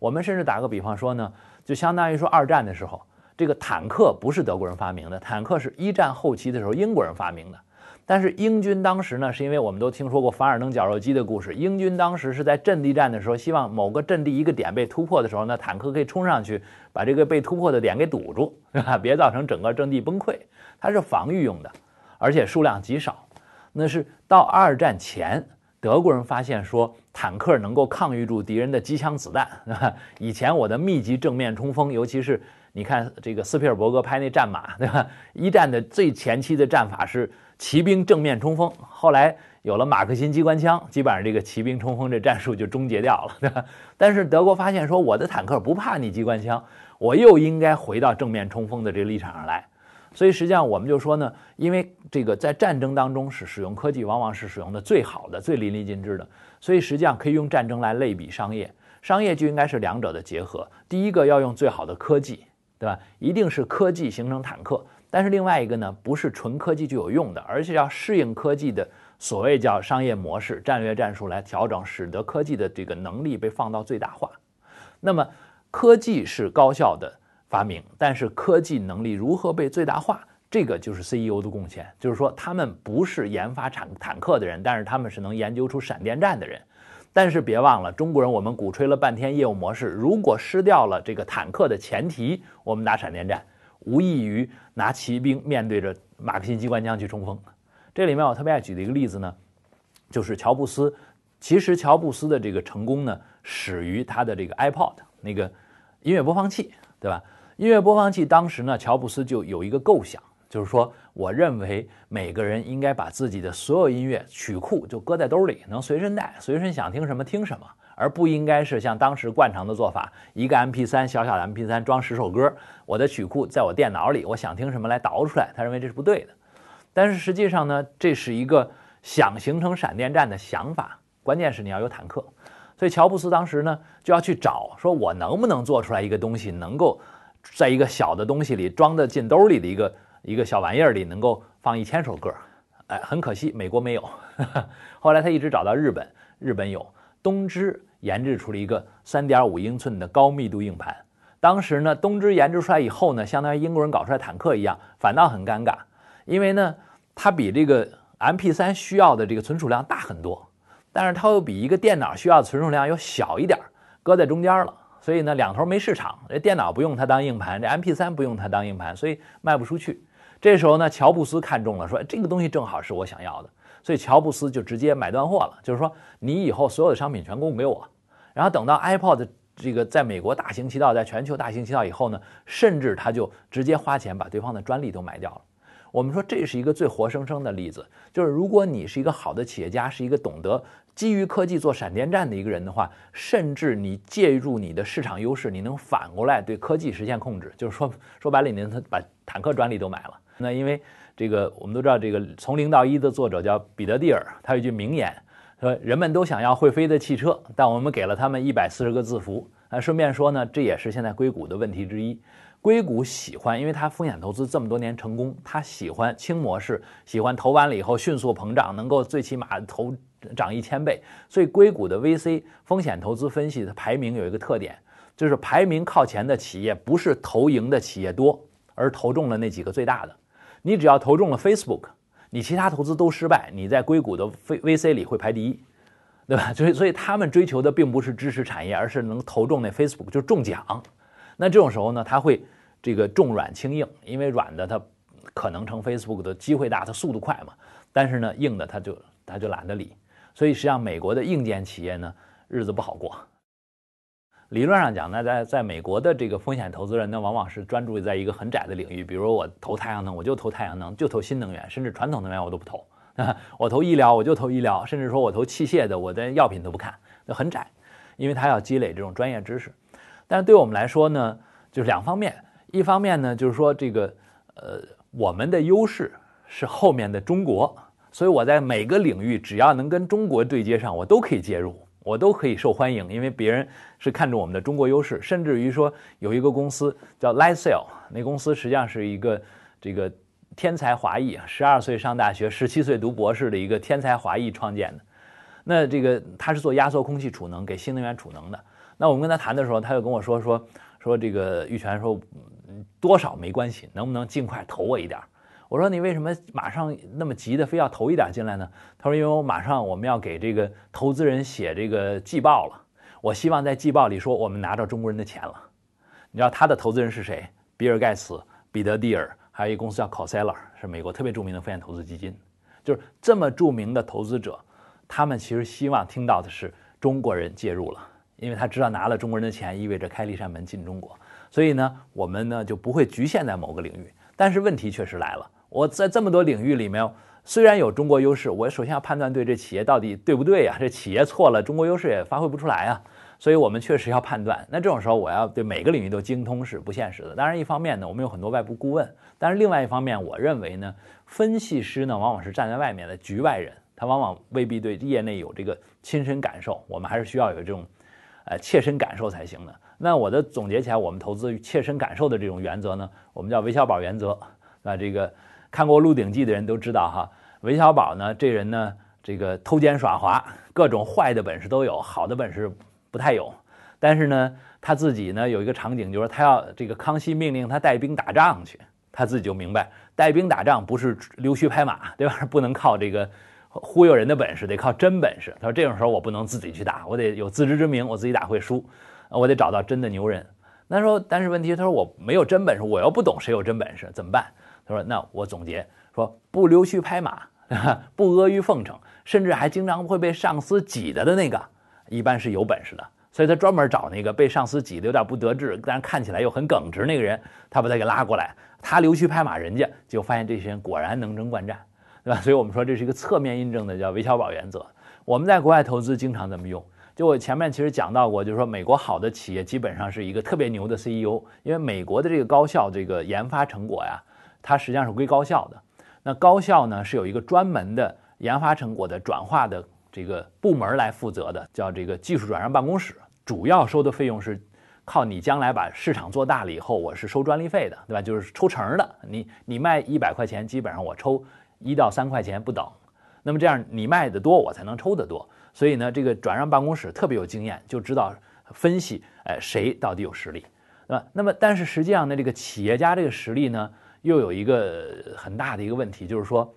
我们甚至打个比方说呢，就相当于说二战的时候。这个坦克不是德国人发明的，坦克是一战后期的时候英国人发明的。但是英军当时呢，是因为我们都听说过凡尔登绞肉机的故事。英军当时是在阵地战的时候，希望某个阵地一个点被突破的时候呢，坦克可以冲上去把这个被突破的点给堵住，对吧？别造成整个阵地崩溃。它是防御用的，而且数量极少。那是到二战前，德国人发现说坦克能够抗御住敌人的机枪子弹。对 吧以前我的密集正面冲锋，尤其是。你看这个斯皮尔伯格拍那战马，对吧？一战的最前期的战法是骑兵正面冲锋，后来有了马克沁机关枪，基本上这个骑兵冲锋这战术就终结掉了，对吧？但是德国发现说，我的坦克不怕你机关枪，我又应该回到正面冲锋的这个立场上来。所以实际上我们就说呢，因为这个在战争当中是使用科技，往往是使用的最好的、最淋漓尽致的，所以实际上可以用战争来类比商业，商业就应该是两者的结合。第一个要用最好的科技。对吧？一定是科技形成坦克，但是另外一个呢，不是纯科技就有用的，而且要适应科技的所谓叫商业模式、战略战术来调整，使得科技的这个能力被放到最大化。那么，科技是高效的发明，但是科技能力如何被最大化，这个就是 CEO 的贡献。就是说，他们不是研发坦坦克的人，但是他们是能研究出闪电战的人。但是别忘了，中国人我们鼓吹了半天业务模式，如果失掉了这个坦克的前提，我们打闪电战，无异于拿骑兵面对着马克沁机关枪去冲锋。这里面我特别爱举的一个例子呢，就是乔布斯。其实乔布斯的这个成功呢，始于他的这个 iPod 那个音乐播放器，对吧？音乐播放器当时呢，乔布斯就有一个构想。就是说，我认为每个人应该把自己的所有音乐曲库就搁在兜里，能随身带，随身想听什么听什么，而不应该是像当时惯常的做法，一个 MP3 小小的 MP3 装十首歌，我的曲库在我电脑里，我想听什么来导出来。他认为这是不对的。但是实际上呢，这是一个想形成闪电战的想法，关键是你要有坦克。所以乔布斯当时呢就要去找，说我能不能做出来一个东西，能够在一个小的东西里装得进兜里的一个。一个小玩意儿里能够放一千首歌，哎，很可惜美国没有。后来他一直找到日本，日本有东芝研制出了一个三点五英寸的高密度硬盘。当时呢，东芝研制出来以后呢，相当于英国人搞出来坦克一样，反倒很尴尬，因为呢，它比这个 MP3 需要的这个存储量大很多，但是它又比一个电脑需要的存储量又小一点，搁在中间了。所以呢，两头没市场，这电脑不用它当硬盘，这 MP3 不用它当硬盘，所以卖不出去。这时候呢，乔布斯看中了，说这个东西正好是我想要的，所以乔布斯就直接买断货了，就是说你以后所有的商品全供给我。然后等到 iPod 这个在美国大行其道，在全球大行其道以后呢，甚至他就直接花钱把对方的专利都买掉了。我们说这是一个最活生生的例子，就是如果你是一个好的企业家，是一个懂得基于科技做闪电战的一个人的话，甚至你借助你的市场优势，你能反过来对科技实现控制。就是说说白了，你能把坦克专利都买了。那因为这个我们都知道，这个从零到一的作者叫彼得蒂尔，他有一句名言。说人们都想要会飞的汽车，但我们给了他们一百四十个字符。啊，顺便说呢，这也是现在硅谷的问题之一。硅谷喜欢，因为它风险投资这么多年成功，它喜欢轻模式，喜欢投完了以后迅速膨胀，能够最起码投涨一千倍。所以硅谷的 VC 风险投资分析的排名有一个特点，就是排名靠前的企业不是投赢的企业多，而投中了那几个最大的。你只要投中了 Facebook。你其他投资都失败，你在硅谷的 V V C 里会排第一，对吧？所以所以他们追求的并不是知识产业，而是能投中那 Facebook 就中奖。那这种时候呢，他会这个重软轻硬，因为软的它可能成 Facebook 的机会大，它速度快嘛。但是呢，硬的他就他就懒得理。所以实际上美国的硬件企业呢，日子不好过。理论上讲，那在在美国的这个风险投资人呢，往往是专注在一个很窄的领域，比如我投太阳能，我就投太阳能，就投新能源，甚至传统能源我都不投。我投医疗，我就投医疗，甚至说我投器械的，我的药品都不看，那很窄，因为他要积累这种专业知识。但是对我们来说呢，就是两方面，一方面呢，就是说这个呃，我们的优势是后面的中国，所以我在每个领域只要能跟中国对接上，我都可以介入。我都可以受欢迎，因为别人是看中我们的中国优势，甚至于说有一个公司叫 Lightsail，那公司实际上是一个这个天才华裔，十二岁上大学，十七岁读博士的一个天才华裔创建的。那这个他是做压缩空气储能，给新能源储能的。那我们跟他谈的时候，他就跟我说说说这个玉泉说多少没关系，能不能尽快投我一点？我说你为什么马上那么急的非要投一点进来呢？他说因为我马上我们要给这个投资人写这个季报了，我希望在季报里说我们拿着中国人的钱了。你知道他的投资人是谁？比尔盖茨、彼得蒂尔，还有一个公司叫 c o s e l l a r 是美国特别著名的风险投资基金。就是这么著名的投资者，他们其实希望听到的是中国人介入了，因为他知道拿了中国人的钱意味着开了一扇门进中国，所以呢，我们呢就不会局限在某个领域。但是问题确实来了。我在这么多领域里面，虽然有中国优势，我首先要判断对这企业到底对不对呀？这企业错了，中国优势也发挥不出来啊。所以我们确实要判断。那这种时候，我要对每个领域都精通是不现实的。当然，一方面呢，我们有很多外部顾问；但是另外一方面，我认为呢，分析师呢往往是站在外面的局外人，他往往未必对业内有这个亲身感受。我们还是需要有这种，呃，切身感受才行的。那我的总结起来，我们投资切身感受的这种原则呢，我们叫韦小宝原则。那这个。看过《鹿鼎记》的人都知道哈，韦小宝呢，这人呢，这个偷奸耍滑，各种坏的本事都有，好的本事不太有。但是呢，他自己呢有一个场景，就是他要这个康熙命令他带兵打仗去，他自己就明白，带兵打仗不是溜须拍马，对吧？不能靠这个忽悠人的本事，得靠真本事。他说这种时候我不能自己去打，我得有自知之明，我自己打会输，我得找到真的牛人。那说，但是问题，他说我没有真本事，我又不懂谁有真本事，怎么办？他说：“那我总结说，不溜须拍马，不阿谀奉承，甚至还经常会被上司挤的的那个，一般是有本事的。所以他专门找那个被上司挤得有点不得志，但是看起来又很耿直那个人，他把他给拉过来，他溜须拍马，人家就发现这些人果然能征惯战，对吧？所以我们说这是一个侧面印证的，叫韦小宝原则。我们在国外投资经常这么用。就我前面其实讲到过，就是说美国好的企业基本上是一个特别牛的 CEO，因为美国的这个高校这个研发成果呀。”它实际上是归高校的，那高校呢是有一个专门的研发成果的转化的这个部门来负责的，叫这个技术转让办公室，主要收的费用是靠你将来把市场做大了以后，我是收专利费的，对吧？就是抽成的，你你卖一百块钱，基本上我抽一到三块钱不等，那么这样你卖的多，我才能抽得多，所以呢，这个转让办公室特别有经验，就知道分析，哎，谁到底有实力，对吧？那么但是实际上呢，这个企业家这个实力呢？又有一个很大的一个问题，就是说，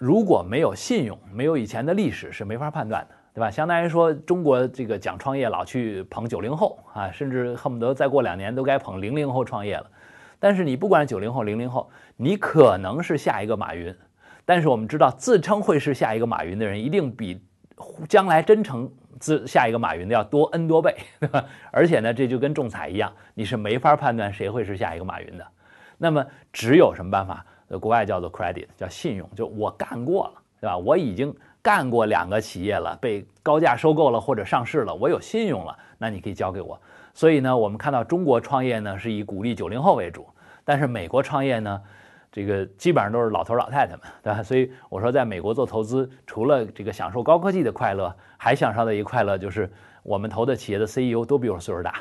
如果没有信用，没有以前的历史，是没法判断的，对吧？相当于说，中国这个讲创业，老去捧九零后啊，甚至恨不得再过两年都该捧零零后创业了。但是你不管九零后、零零后，你可能是下一个马云，但是我们知道，自称会是下一个马云的人，一定比将来真成自下一个马云的要多 n 多倍，对吧？而且呢，这就跟中彩一样，你是没法判断谁会是下一个马云的。那么只有什么办法？国外叫做 credit，叫信用，就我干过了，对吧？我已经干过两个企业了，被高价收购了或者上市了，我有信用了，那你可以交给我。所以呢，我们看到中国创业呢是以鼓励九零后为主，但是美国创业呢？这个基本上都是老头老太太们，对吧？所以我说，在美国做投资，除了这个享受高科技的快乐，还享受的一快乐就是我们投的企业的 CEO 都比我岁数大，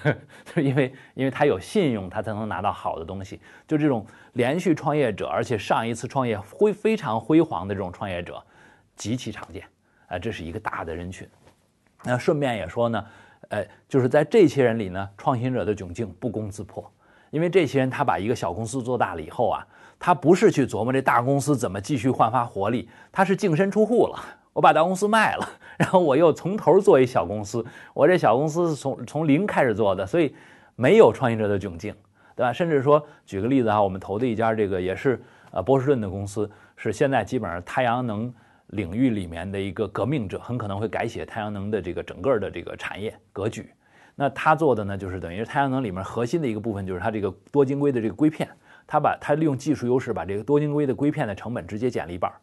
就因为因为他有信用，他才能拿到好的东西。就这种连续创业者，而且上一次创业辉非常辉煌的这种创业者，极其常见啊，这是一个大的人群。那顺便也说呢，呃，就是在这些人里呢，创新者的窘境不攻自破。因为这些人，他把一个小公司做大了以后啊，他不是去琢磨这大公司怎么继续焕发活力，他是净身出户了。我把大公司卖了，然后我又从头做一小公司。我这小公司是从从零开始做的，所以没有创业者的窘境，对吧？甚至说，举个例子啊，我们投的一家这个也是呃波士顿的公司，是现在基本上太阳能领域里面的一个革命者，很可能会改写太阳能的这个整个的这个产业格局。那他做的呢，就是等于太阳能里面核心的一个部分，就是它这个多晶硅的这个硅片，他把它利用技术优势，把这个多晶硅的硅片的成本直接减了一半儿。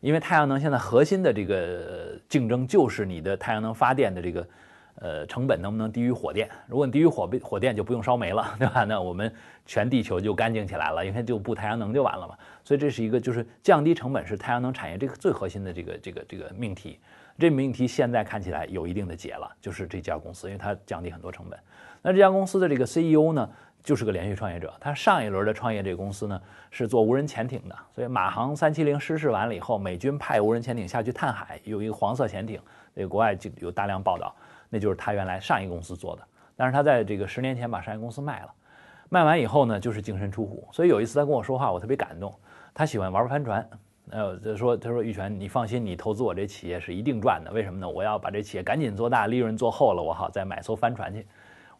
因为太阳能现在核心的这个竞争就是你的太阳能发电的这个呃成本能不能低于火电？如果你低于火火电，就不用烧煤了，对吧？那我们全地球就干净起来了，因为就布太阳能就完了嘛。所以这是一个就是降低成本是太阳能产业这个最核心的这个这个这个命题。这命题现在看起来有一定的解了，就是这家公司，因为它降低很多成本。那这家公司的这个 CEO 呢，就是个连续创业者。他上一轮的创业这个公司呢，是做无人潜艇的。所以马航三七零失事完了以后，美军派无人潜艇下去探海，有一个黄色潜艇，这个国外就有大量报道，那就是他原来上一公司做的。但是他在这个十年前把商业公司卖了，卖完以后呢，就是净身出户。所以有一次他跟我说话，我特别感动。他喜欢玩帆船。呃，他说：“他说玉泉，你放心，你投资我这企业是一定赚的。为什么呢？我要把这企业赶紧做大，利润做厚了，我好再买艘帆船去。”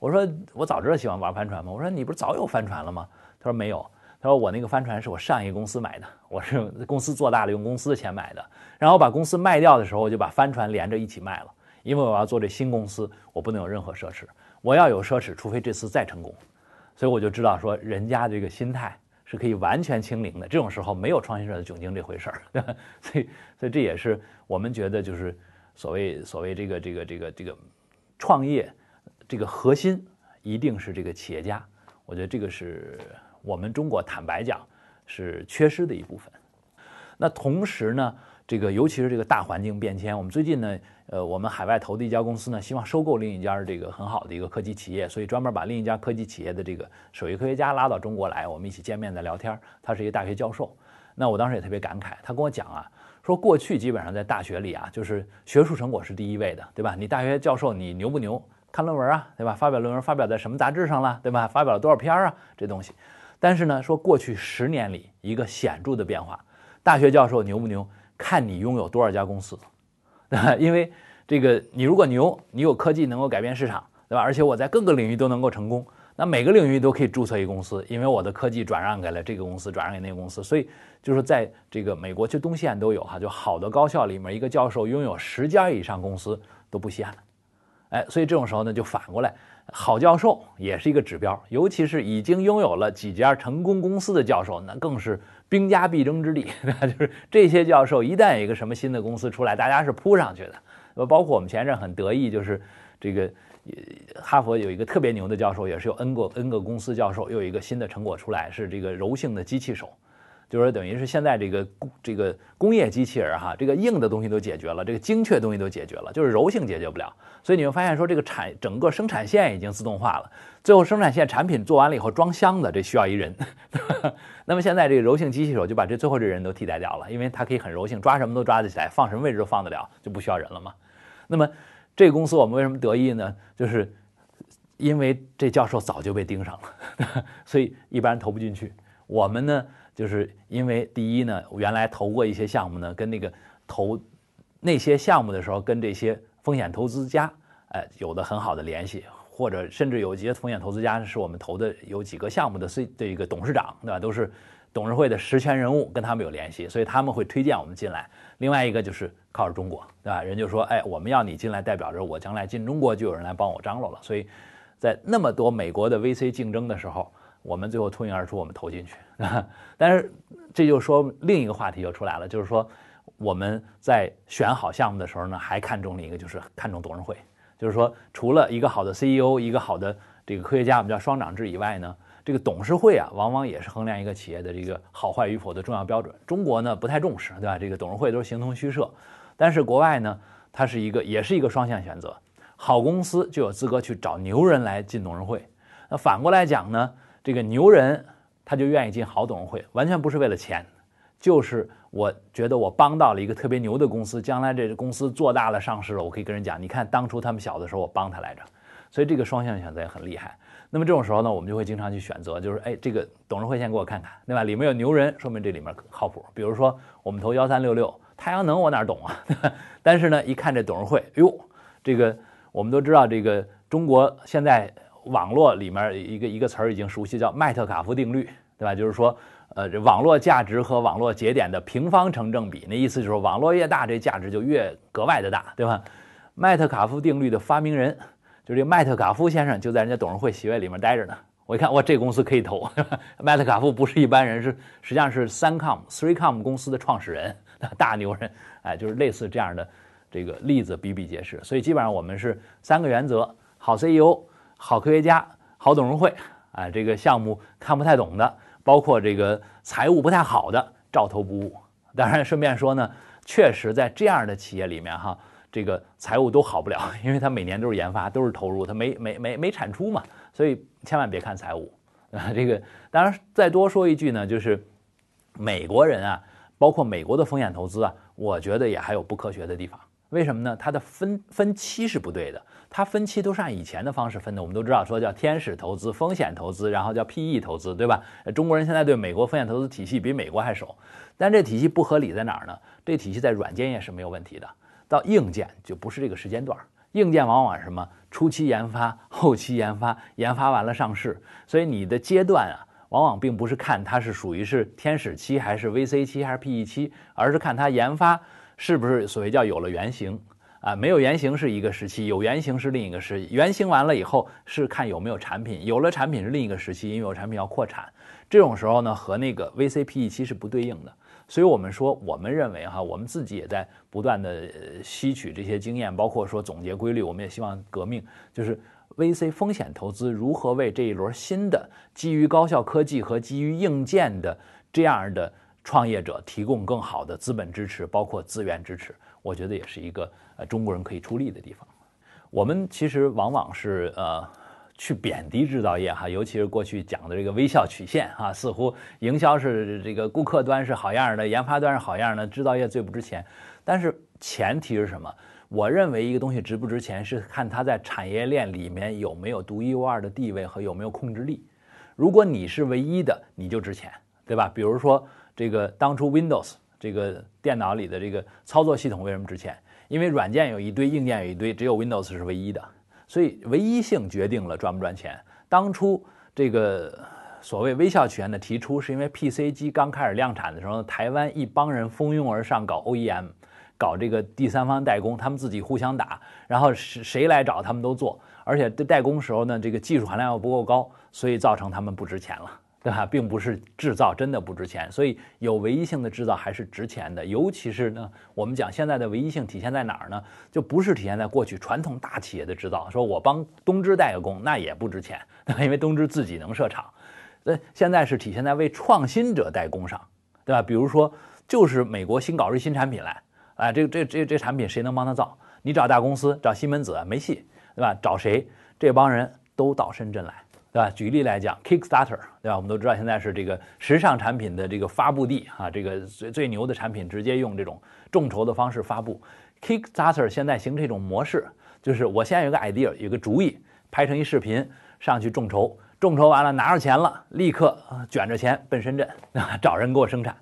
我说：“我早知道喜欢玩帆船吗？”我说：“你不是早有帆船了吗？”他说：“没有。”他说：“我那个帆船是我上一个公司买的，我是公司做大了用公司的钱买的。然后把公司卖掉的时候，我就把帆船连着一起卖了，因为我要做这新公司，我不能有任何奢侈。我要有奢侈，除非这次再成功。所以我就知道说，人家这个心态。”是可以完全清零的，这种时候没有创新者的窘境这回事儿，所以，所以这也是我们觉得就是所谓所谓这个这个这个这个创业这个核心一定是这个企业家，我觉得这个是我们中国坦白讲是缺失的一部分。那同时呢，这个尤其是这个大环境变迁，我们最近呢。呃，我们海外投的一家公司呢，希望收购另一家这个很好的一个科技企业，所以专门把另一家科技企业的这个首席科学家拉到中国来，我们一起见面在聊天。他是一个大学教授，那我当时也特别感慨，他跟我讲啊，说过去基本上在大学里啊，就是学术成果是第一位的，对吧？你大学教授你牛不牛？看论文啊，对吧？发表论文发表在什么杂志上了，对吧？发表了多少篇啊？这东西。但是呢，说过去十年里一个显著的变化，大学教授牛不牛？看你拥有多少家公司。因为这个，你如果牛，你有科技能够改变市场，对吧？而且我在各个领域都能够成功，那每个领域都可以注册一公司，因为我的科技转让给了这个公司，转让给那个公司，所以就是在这个美国，就东西岸都有哈，就好的高校里面，一个教授拥有十家以上公司都不稀罕，哎，所以这种时候呢，就反过来，好教授也是一个指标，尤其是已经拥有了几家成功公司的教授，那更是。兵家必争之地，就是这些教授一旦有一个什么新的公司出来，大家是扑上去的。包括我们前一阵很得意，就是这个哈佛有一个特别牛的教授，也是有 N 个 N 个公司教授，又有一个新的成果出来，是这个柔性的机器手。就是说等于是现在这个这个工业机器人哈，这个硬的东西都解决了，这个精确东西都解决了，就是柔性解决不了。所以你会发现说，这个产整个生产线已经自动化了，最后生产线产品做完了以后装箱子，这需要一人。那么现在这个柔性机器手就把这最后这人都替代掉了，因为它可以很柔性，抓什么都抓得起来，放什么位置都放得了，就不需要人了嘛。那么这个公司我们为什么得意呢？就是因为这教授早就被盯上了，所以一般人投不进去。我们呢？就是因为第一呢，原来投过一些项目呢，跟那个投那些项目的时候，跟这些风险投资家，哎，有的很好的联系，或者甚至有一些风险投资家是我们投的有几个项目的 C 这个董事长，对吧？都是董事会的实权人物，跟他们有联系，所以他们会推荐我们进来。另外一个就是靠着中国，对吧？人就说，哎，我们要你进来，代表着我将来进中国就有人来帮我张罗了。所以在那么多美国的 VC 竞争的时候，我们最后脱颖而出，我们投进去。但是这就说另一个话题就出来了，就是说我们在选好项目的时候呢，还看中了一个，就是看中董事会。就是说，除了一个好的 CEO，一个好的这个科学家，我们叫双长制以外呢，这个董事会啊，往往也是衡量一个企业的这个好坏与否的重要标准。中国呢不太重视，对吧？这个董事会都是形同虚设。但是国外呢，它是一个也是一个双向选择。好公司就有资格去找牛人来进董事会。那反过来讲呢，这个牛人他就愿意进好董事会，完全不是为了钱，就是。我觉得我帮到了一个特别牛的公司，将来这个公司做大了上市了，我可以跟人讲，你看当初他们小的时候我帮他来着，所以这个双向选择也很厉害。那么这种时候呢，我们就会经常去选择，就是哎，这个董事会先给我看看，对吧？里面有牛人，说明这里面靠谱。比如说我们投幺三六六太阳能，我哪懂啊？但是呢，一看这董事会，哎呦，这个我们都知道，这个中国现在网络里面一个一个词儿已经熟悉，叫麦特卡夫定律，对吧？就是说。呃，这网络价值和网络节点的平方成正比，那意思就是网络越大，这价值就越格外的大，对吧？麦特卡夫定律的发明人，就是这麦特卡夫先生就在人家董事会席位里面待着呢。我一看，哇，这公司可以投。麦特卡夫不是一般人，是实际上是三 com three com 公司的创始人，大牛人，哎，就是类似这样的这个例子比比皆是。所以基本上我们是三个原则：好 CEO、好科学家、好董事会。啊，这个项目看不太懂的。包括这个财务不太好的，照投不误。当然，顺便说呢，确实在这样的企业里面哈，这个财务都好不了，因为他每年都是研发，都是投入，他没没没没产出嘛，所以千万别看财务啊。这个当然再多说一句呢，就是美国人啊，包括美国的风险投资啊，我觉得也还有不科学的地方。为什么呢？它的分分期是不对的。它分期都是按以前的方式分的，我们都知道说叫天使投资、风险投资，然后叫 PE 投资，对吧？中国人现在对美国风险投资体系比美国还熟，但这体系不合理在哪儿呢？这体系在软件业是没有问题的，到硬件就不是这个时间段。硬件往往是什么？初期研发、后期研发，研发完了上市，所以你的阶段啊，往往并不是看它是属于是天使期还是 VC 期还是 PE 期，而是看它研发是不是所谓叫有了原型。啊，没有原型是一个时期，有原型是另一个时期。原型完了以后是看有没有产品，有了产品是另一个时期，因为有产品要扩产。这种时候呢，和那个 VCPE 期是不对应的。所以我们说，我们认为哈，我们自己也在不断的吸取这些经验，包括说总结规律。我们也希望革命，就是 VC 风险投资如何为这一轮新的基于高效科技和基于硬件的这样的创业者提供更好的资本支持，包括资源支持。我觉得也是一个呃中国人可以出力的地方。我们其实往往是呃去贬低制造业哈，尤其是过去讲的这个微笑曲线哈，似乎营销是这个顾客端是好样的，研发端是好样的，制造业最不值钱。但是前提是什么？我认为一个东西值不值钱是看它在产业链里面有没有独一无二的地位和有没有控制力。如果你是唯一的，你就值钱，对吧？比如说这个当初 Windows。这个电脑里的这个操作系统为什么值钱？因为软件有一堆，硬件有一堆，只有 Windows 是唯一的，所以唯一性决定了赚不赚钱。当初这个所谓微笑曲线的提出，是因为 PC 机刚开始量产的时候，台湾一帮人蜂拥而上搞 OEM，搞这个第三方代工，他们自己互相打，然后谁谁来找他们都做，而且这代工时候呢，这个技术含量又不够高，所以造成他们不值钱了。对吧，并不是制造真的不值钱，所以有唯一性的制造还是值钱的。尤其是呢，我们讲现在的唯一性体现在哪儿呢？就不是体现在过去传统大企业的制造，说我帮东芝代个工，那也不值钱，对吧？因为东芝自己能设厂。那现在是体现在为创新者代工上，对吧？比如说，就是美国新搞出新产品来，哎，这这这这产品谁能帮他造？你找大公司，找西门子没戏，对吧？找谁？这帮人都到深圳来。对吧？举例来讲，Kickstarter，对吧？我们都知道现在是这个时尚产品的这个发布地啊，这个最最牛的产品直接用这种众筹的方式发布。Kickstarter 现在形成一种模式，就是我现在有个 idea，有个主意，拍成一视频上去众筹，众筹完了拿着钱了，立刻卷着钱奔深圳啊，找人给我生产，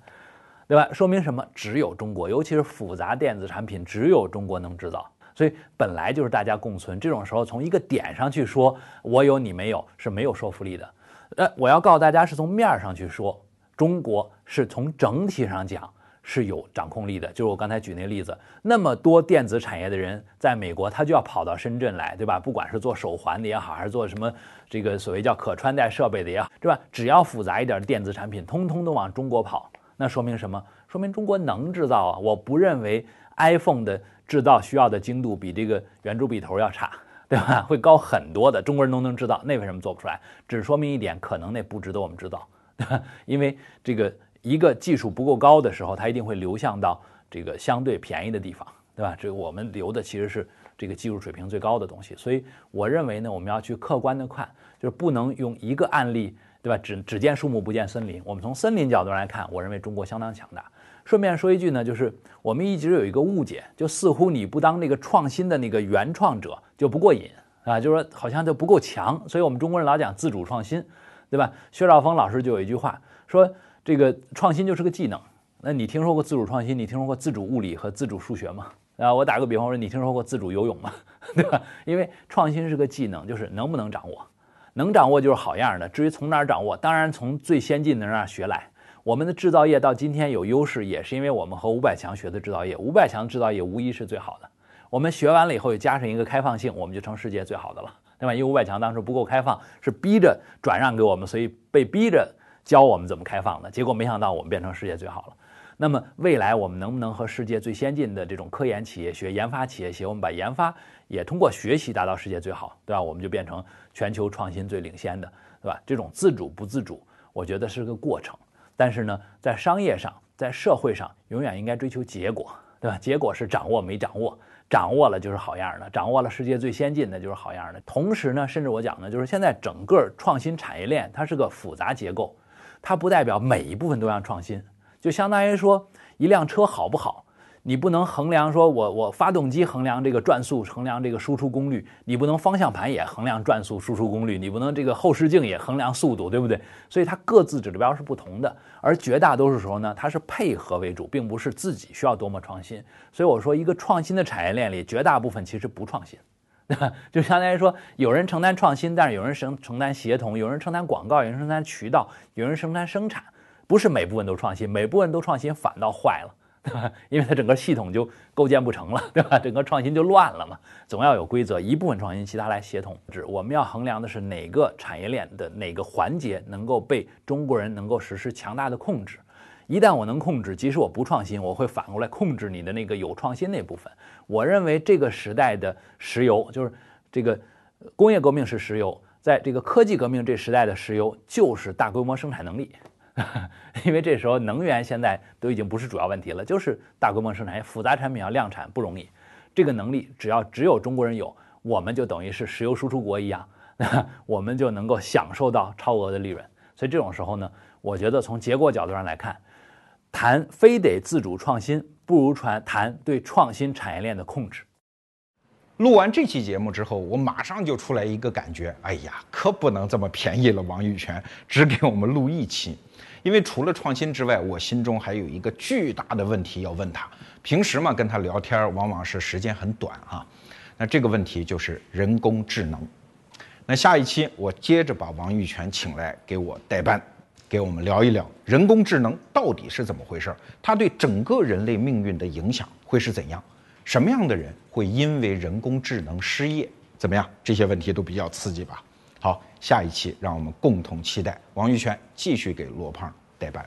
对吧？说明什么？只有中国，尤其是复杂电子产品，只有中国能制造。所以本来就是大家共存，这种时候从一个点上去说我有你没有是没有说服力的。呃，我要告诉大家是从面上去说，中国是从整体上讲是有掌控力的。就是我刚才举那个例子，那么多电子产业的人在美国，他就要跑到深圳来，对吧？不管是做手环的也好，还是做什么这个所谓叫可穿戴设备的也好，对吧？只要复杂一点的电子产品，通通都往中国跑，那说明什么？说明中国能制造啊！我不认为 iPhone 的。制造需要的精度比这个圆珠笔头要差，对吧？会高很多的。中国人都能制造，那为什么做不出来？只说明一点，可能那不值得我们制造，对吧？因为这个一个技术不够高的时候，它一定会流向到这个相对便宜的地方，对吧？这个我们留的其实是这个技术水平最高的东西。所以我认为呢，我们要去客观的看，就是不能用一个案例，对吧？只只见树木不见森林。我们从森林角度来看，我认为中国相当强大。顺便说一句呢，就是我们一直有一个误解，就似乎你不当那个创新的那个原创者就不过瘾啊，就是说好像就不够强，所以我们中国人老讲自主创新，对吧？薛兆丰老师就有一句话说，这个创新就是个技能。那你听说过自主创新？你听说过自主物理和自主数学吗？啊，我打个比方说，你听说过自主游泳吗？对吧？因为创新是个技能，就是能不能掌握，能掌握就是好样的。至于从哪儿掌握，当然从最先进的那儿学来。我们的制造业到今天有优势，也是因为我们和五百强学的制造业。五百强制造业无疑是最好的。我们学完了以后，又加上一个开放性，我们就成世界最好的了，对吧？因为五百强当时不够开放，是逼着转让给我们，所以被逼着教我们怎么开放的。结果没想到我们变成世界最好了。那么未来我们能不能和世界最先进的这种科研企业学、研发企业学，我们把研发也通过学习达到世界最好，对吧？我们就变成全球创新最领先的，对吧？这种自主不自主，我觉得是个过程。但是呢，在商业上，在社会上，永远应该追求结果，对吧？结果是掌握没掌握，掌握了就是好样的，掌握了世界最先进的就是好样的。同时呢，甚至我讲呢，就是现在整个创新产业链它是个复杂结构，它不代表每一部分都要创新，就相当于说一辆车好不好。你不能衡量说，我我发动机衡量这个转速，衡量这个输出功率，你不能方向盘也衡量转速、输出功率，你不能这个后视镜也衡量速度，对不对？所以它各自指标是不同的，而绝大多数时候呢，它是配合为主，并不是自己需要多么创新。所以我说，一个创新的产业链里，绝大部分其实不创新，对吧？就相当于说，有人承担创新，但是有人承承担协同，有人承担广告，有人承担渠道，有人承担生产，不是每部分都创新，每部分都创新反倒坏了。对吧？因为它整个系统就构建不成了，对吧？整个创新就乱了嘛。总要有规则，一部分创新，其他来协同。我们要衡量的是哪个产业链的哪个环节能够被中国人能够实施强大的控制。一旦我能控制，即使我不创新，我会反过来控制你的那个有创新那部分。我认为这个时代的石油，就是这个工业革命是石油，在这个科技革命这时代的石油，就是大规模生产能力。因为这时候能源现在都已经不是主要问题了，就是大规模生产复杂产品要量产不容易。这个能力只要只有中国人有，我们就等于是石油输出国一样，我们就能够享受到超额的利润。所以这种时候呢，我觉得从结果角度上来看，谈非得自主创新，不如传谈对创新产业链的控制。录完这期节目之后，我马上就出来一个感觉，哎呀，可不能这么便宜了，王玉泉只给我们录一期。因为除了创新之外，我心中还有一个巨大的问题要问他。平时嘛，跟他聊天往往是时间很短啊。那这个问题就是人工智能。那下一期我接着把王玉泉请来给我代班，给我们聊一聊人工智能到底是怎么回事，它对整个人类命运的影响会是怎样？什么样的人会因为人工智能失业？怎么样？这些问题都比较刺激吧。好，下一期让我们共同期待王玉泉继续给罗胖代班。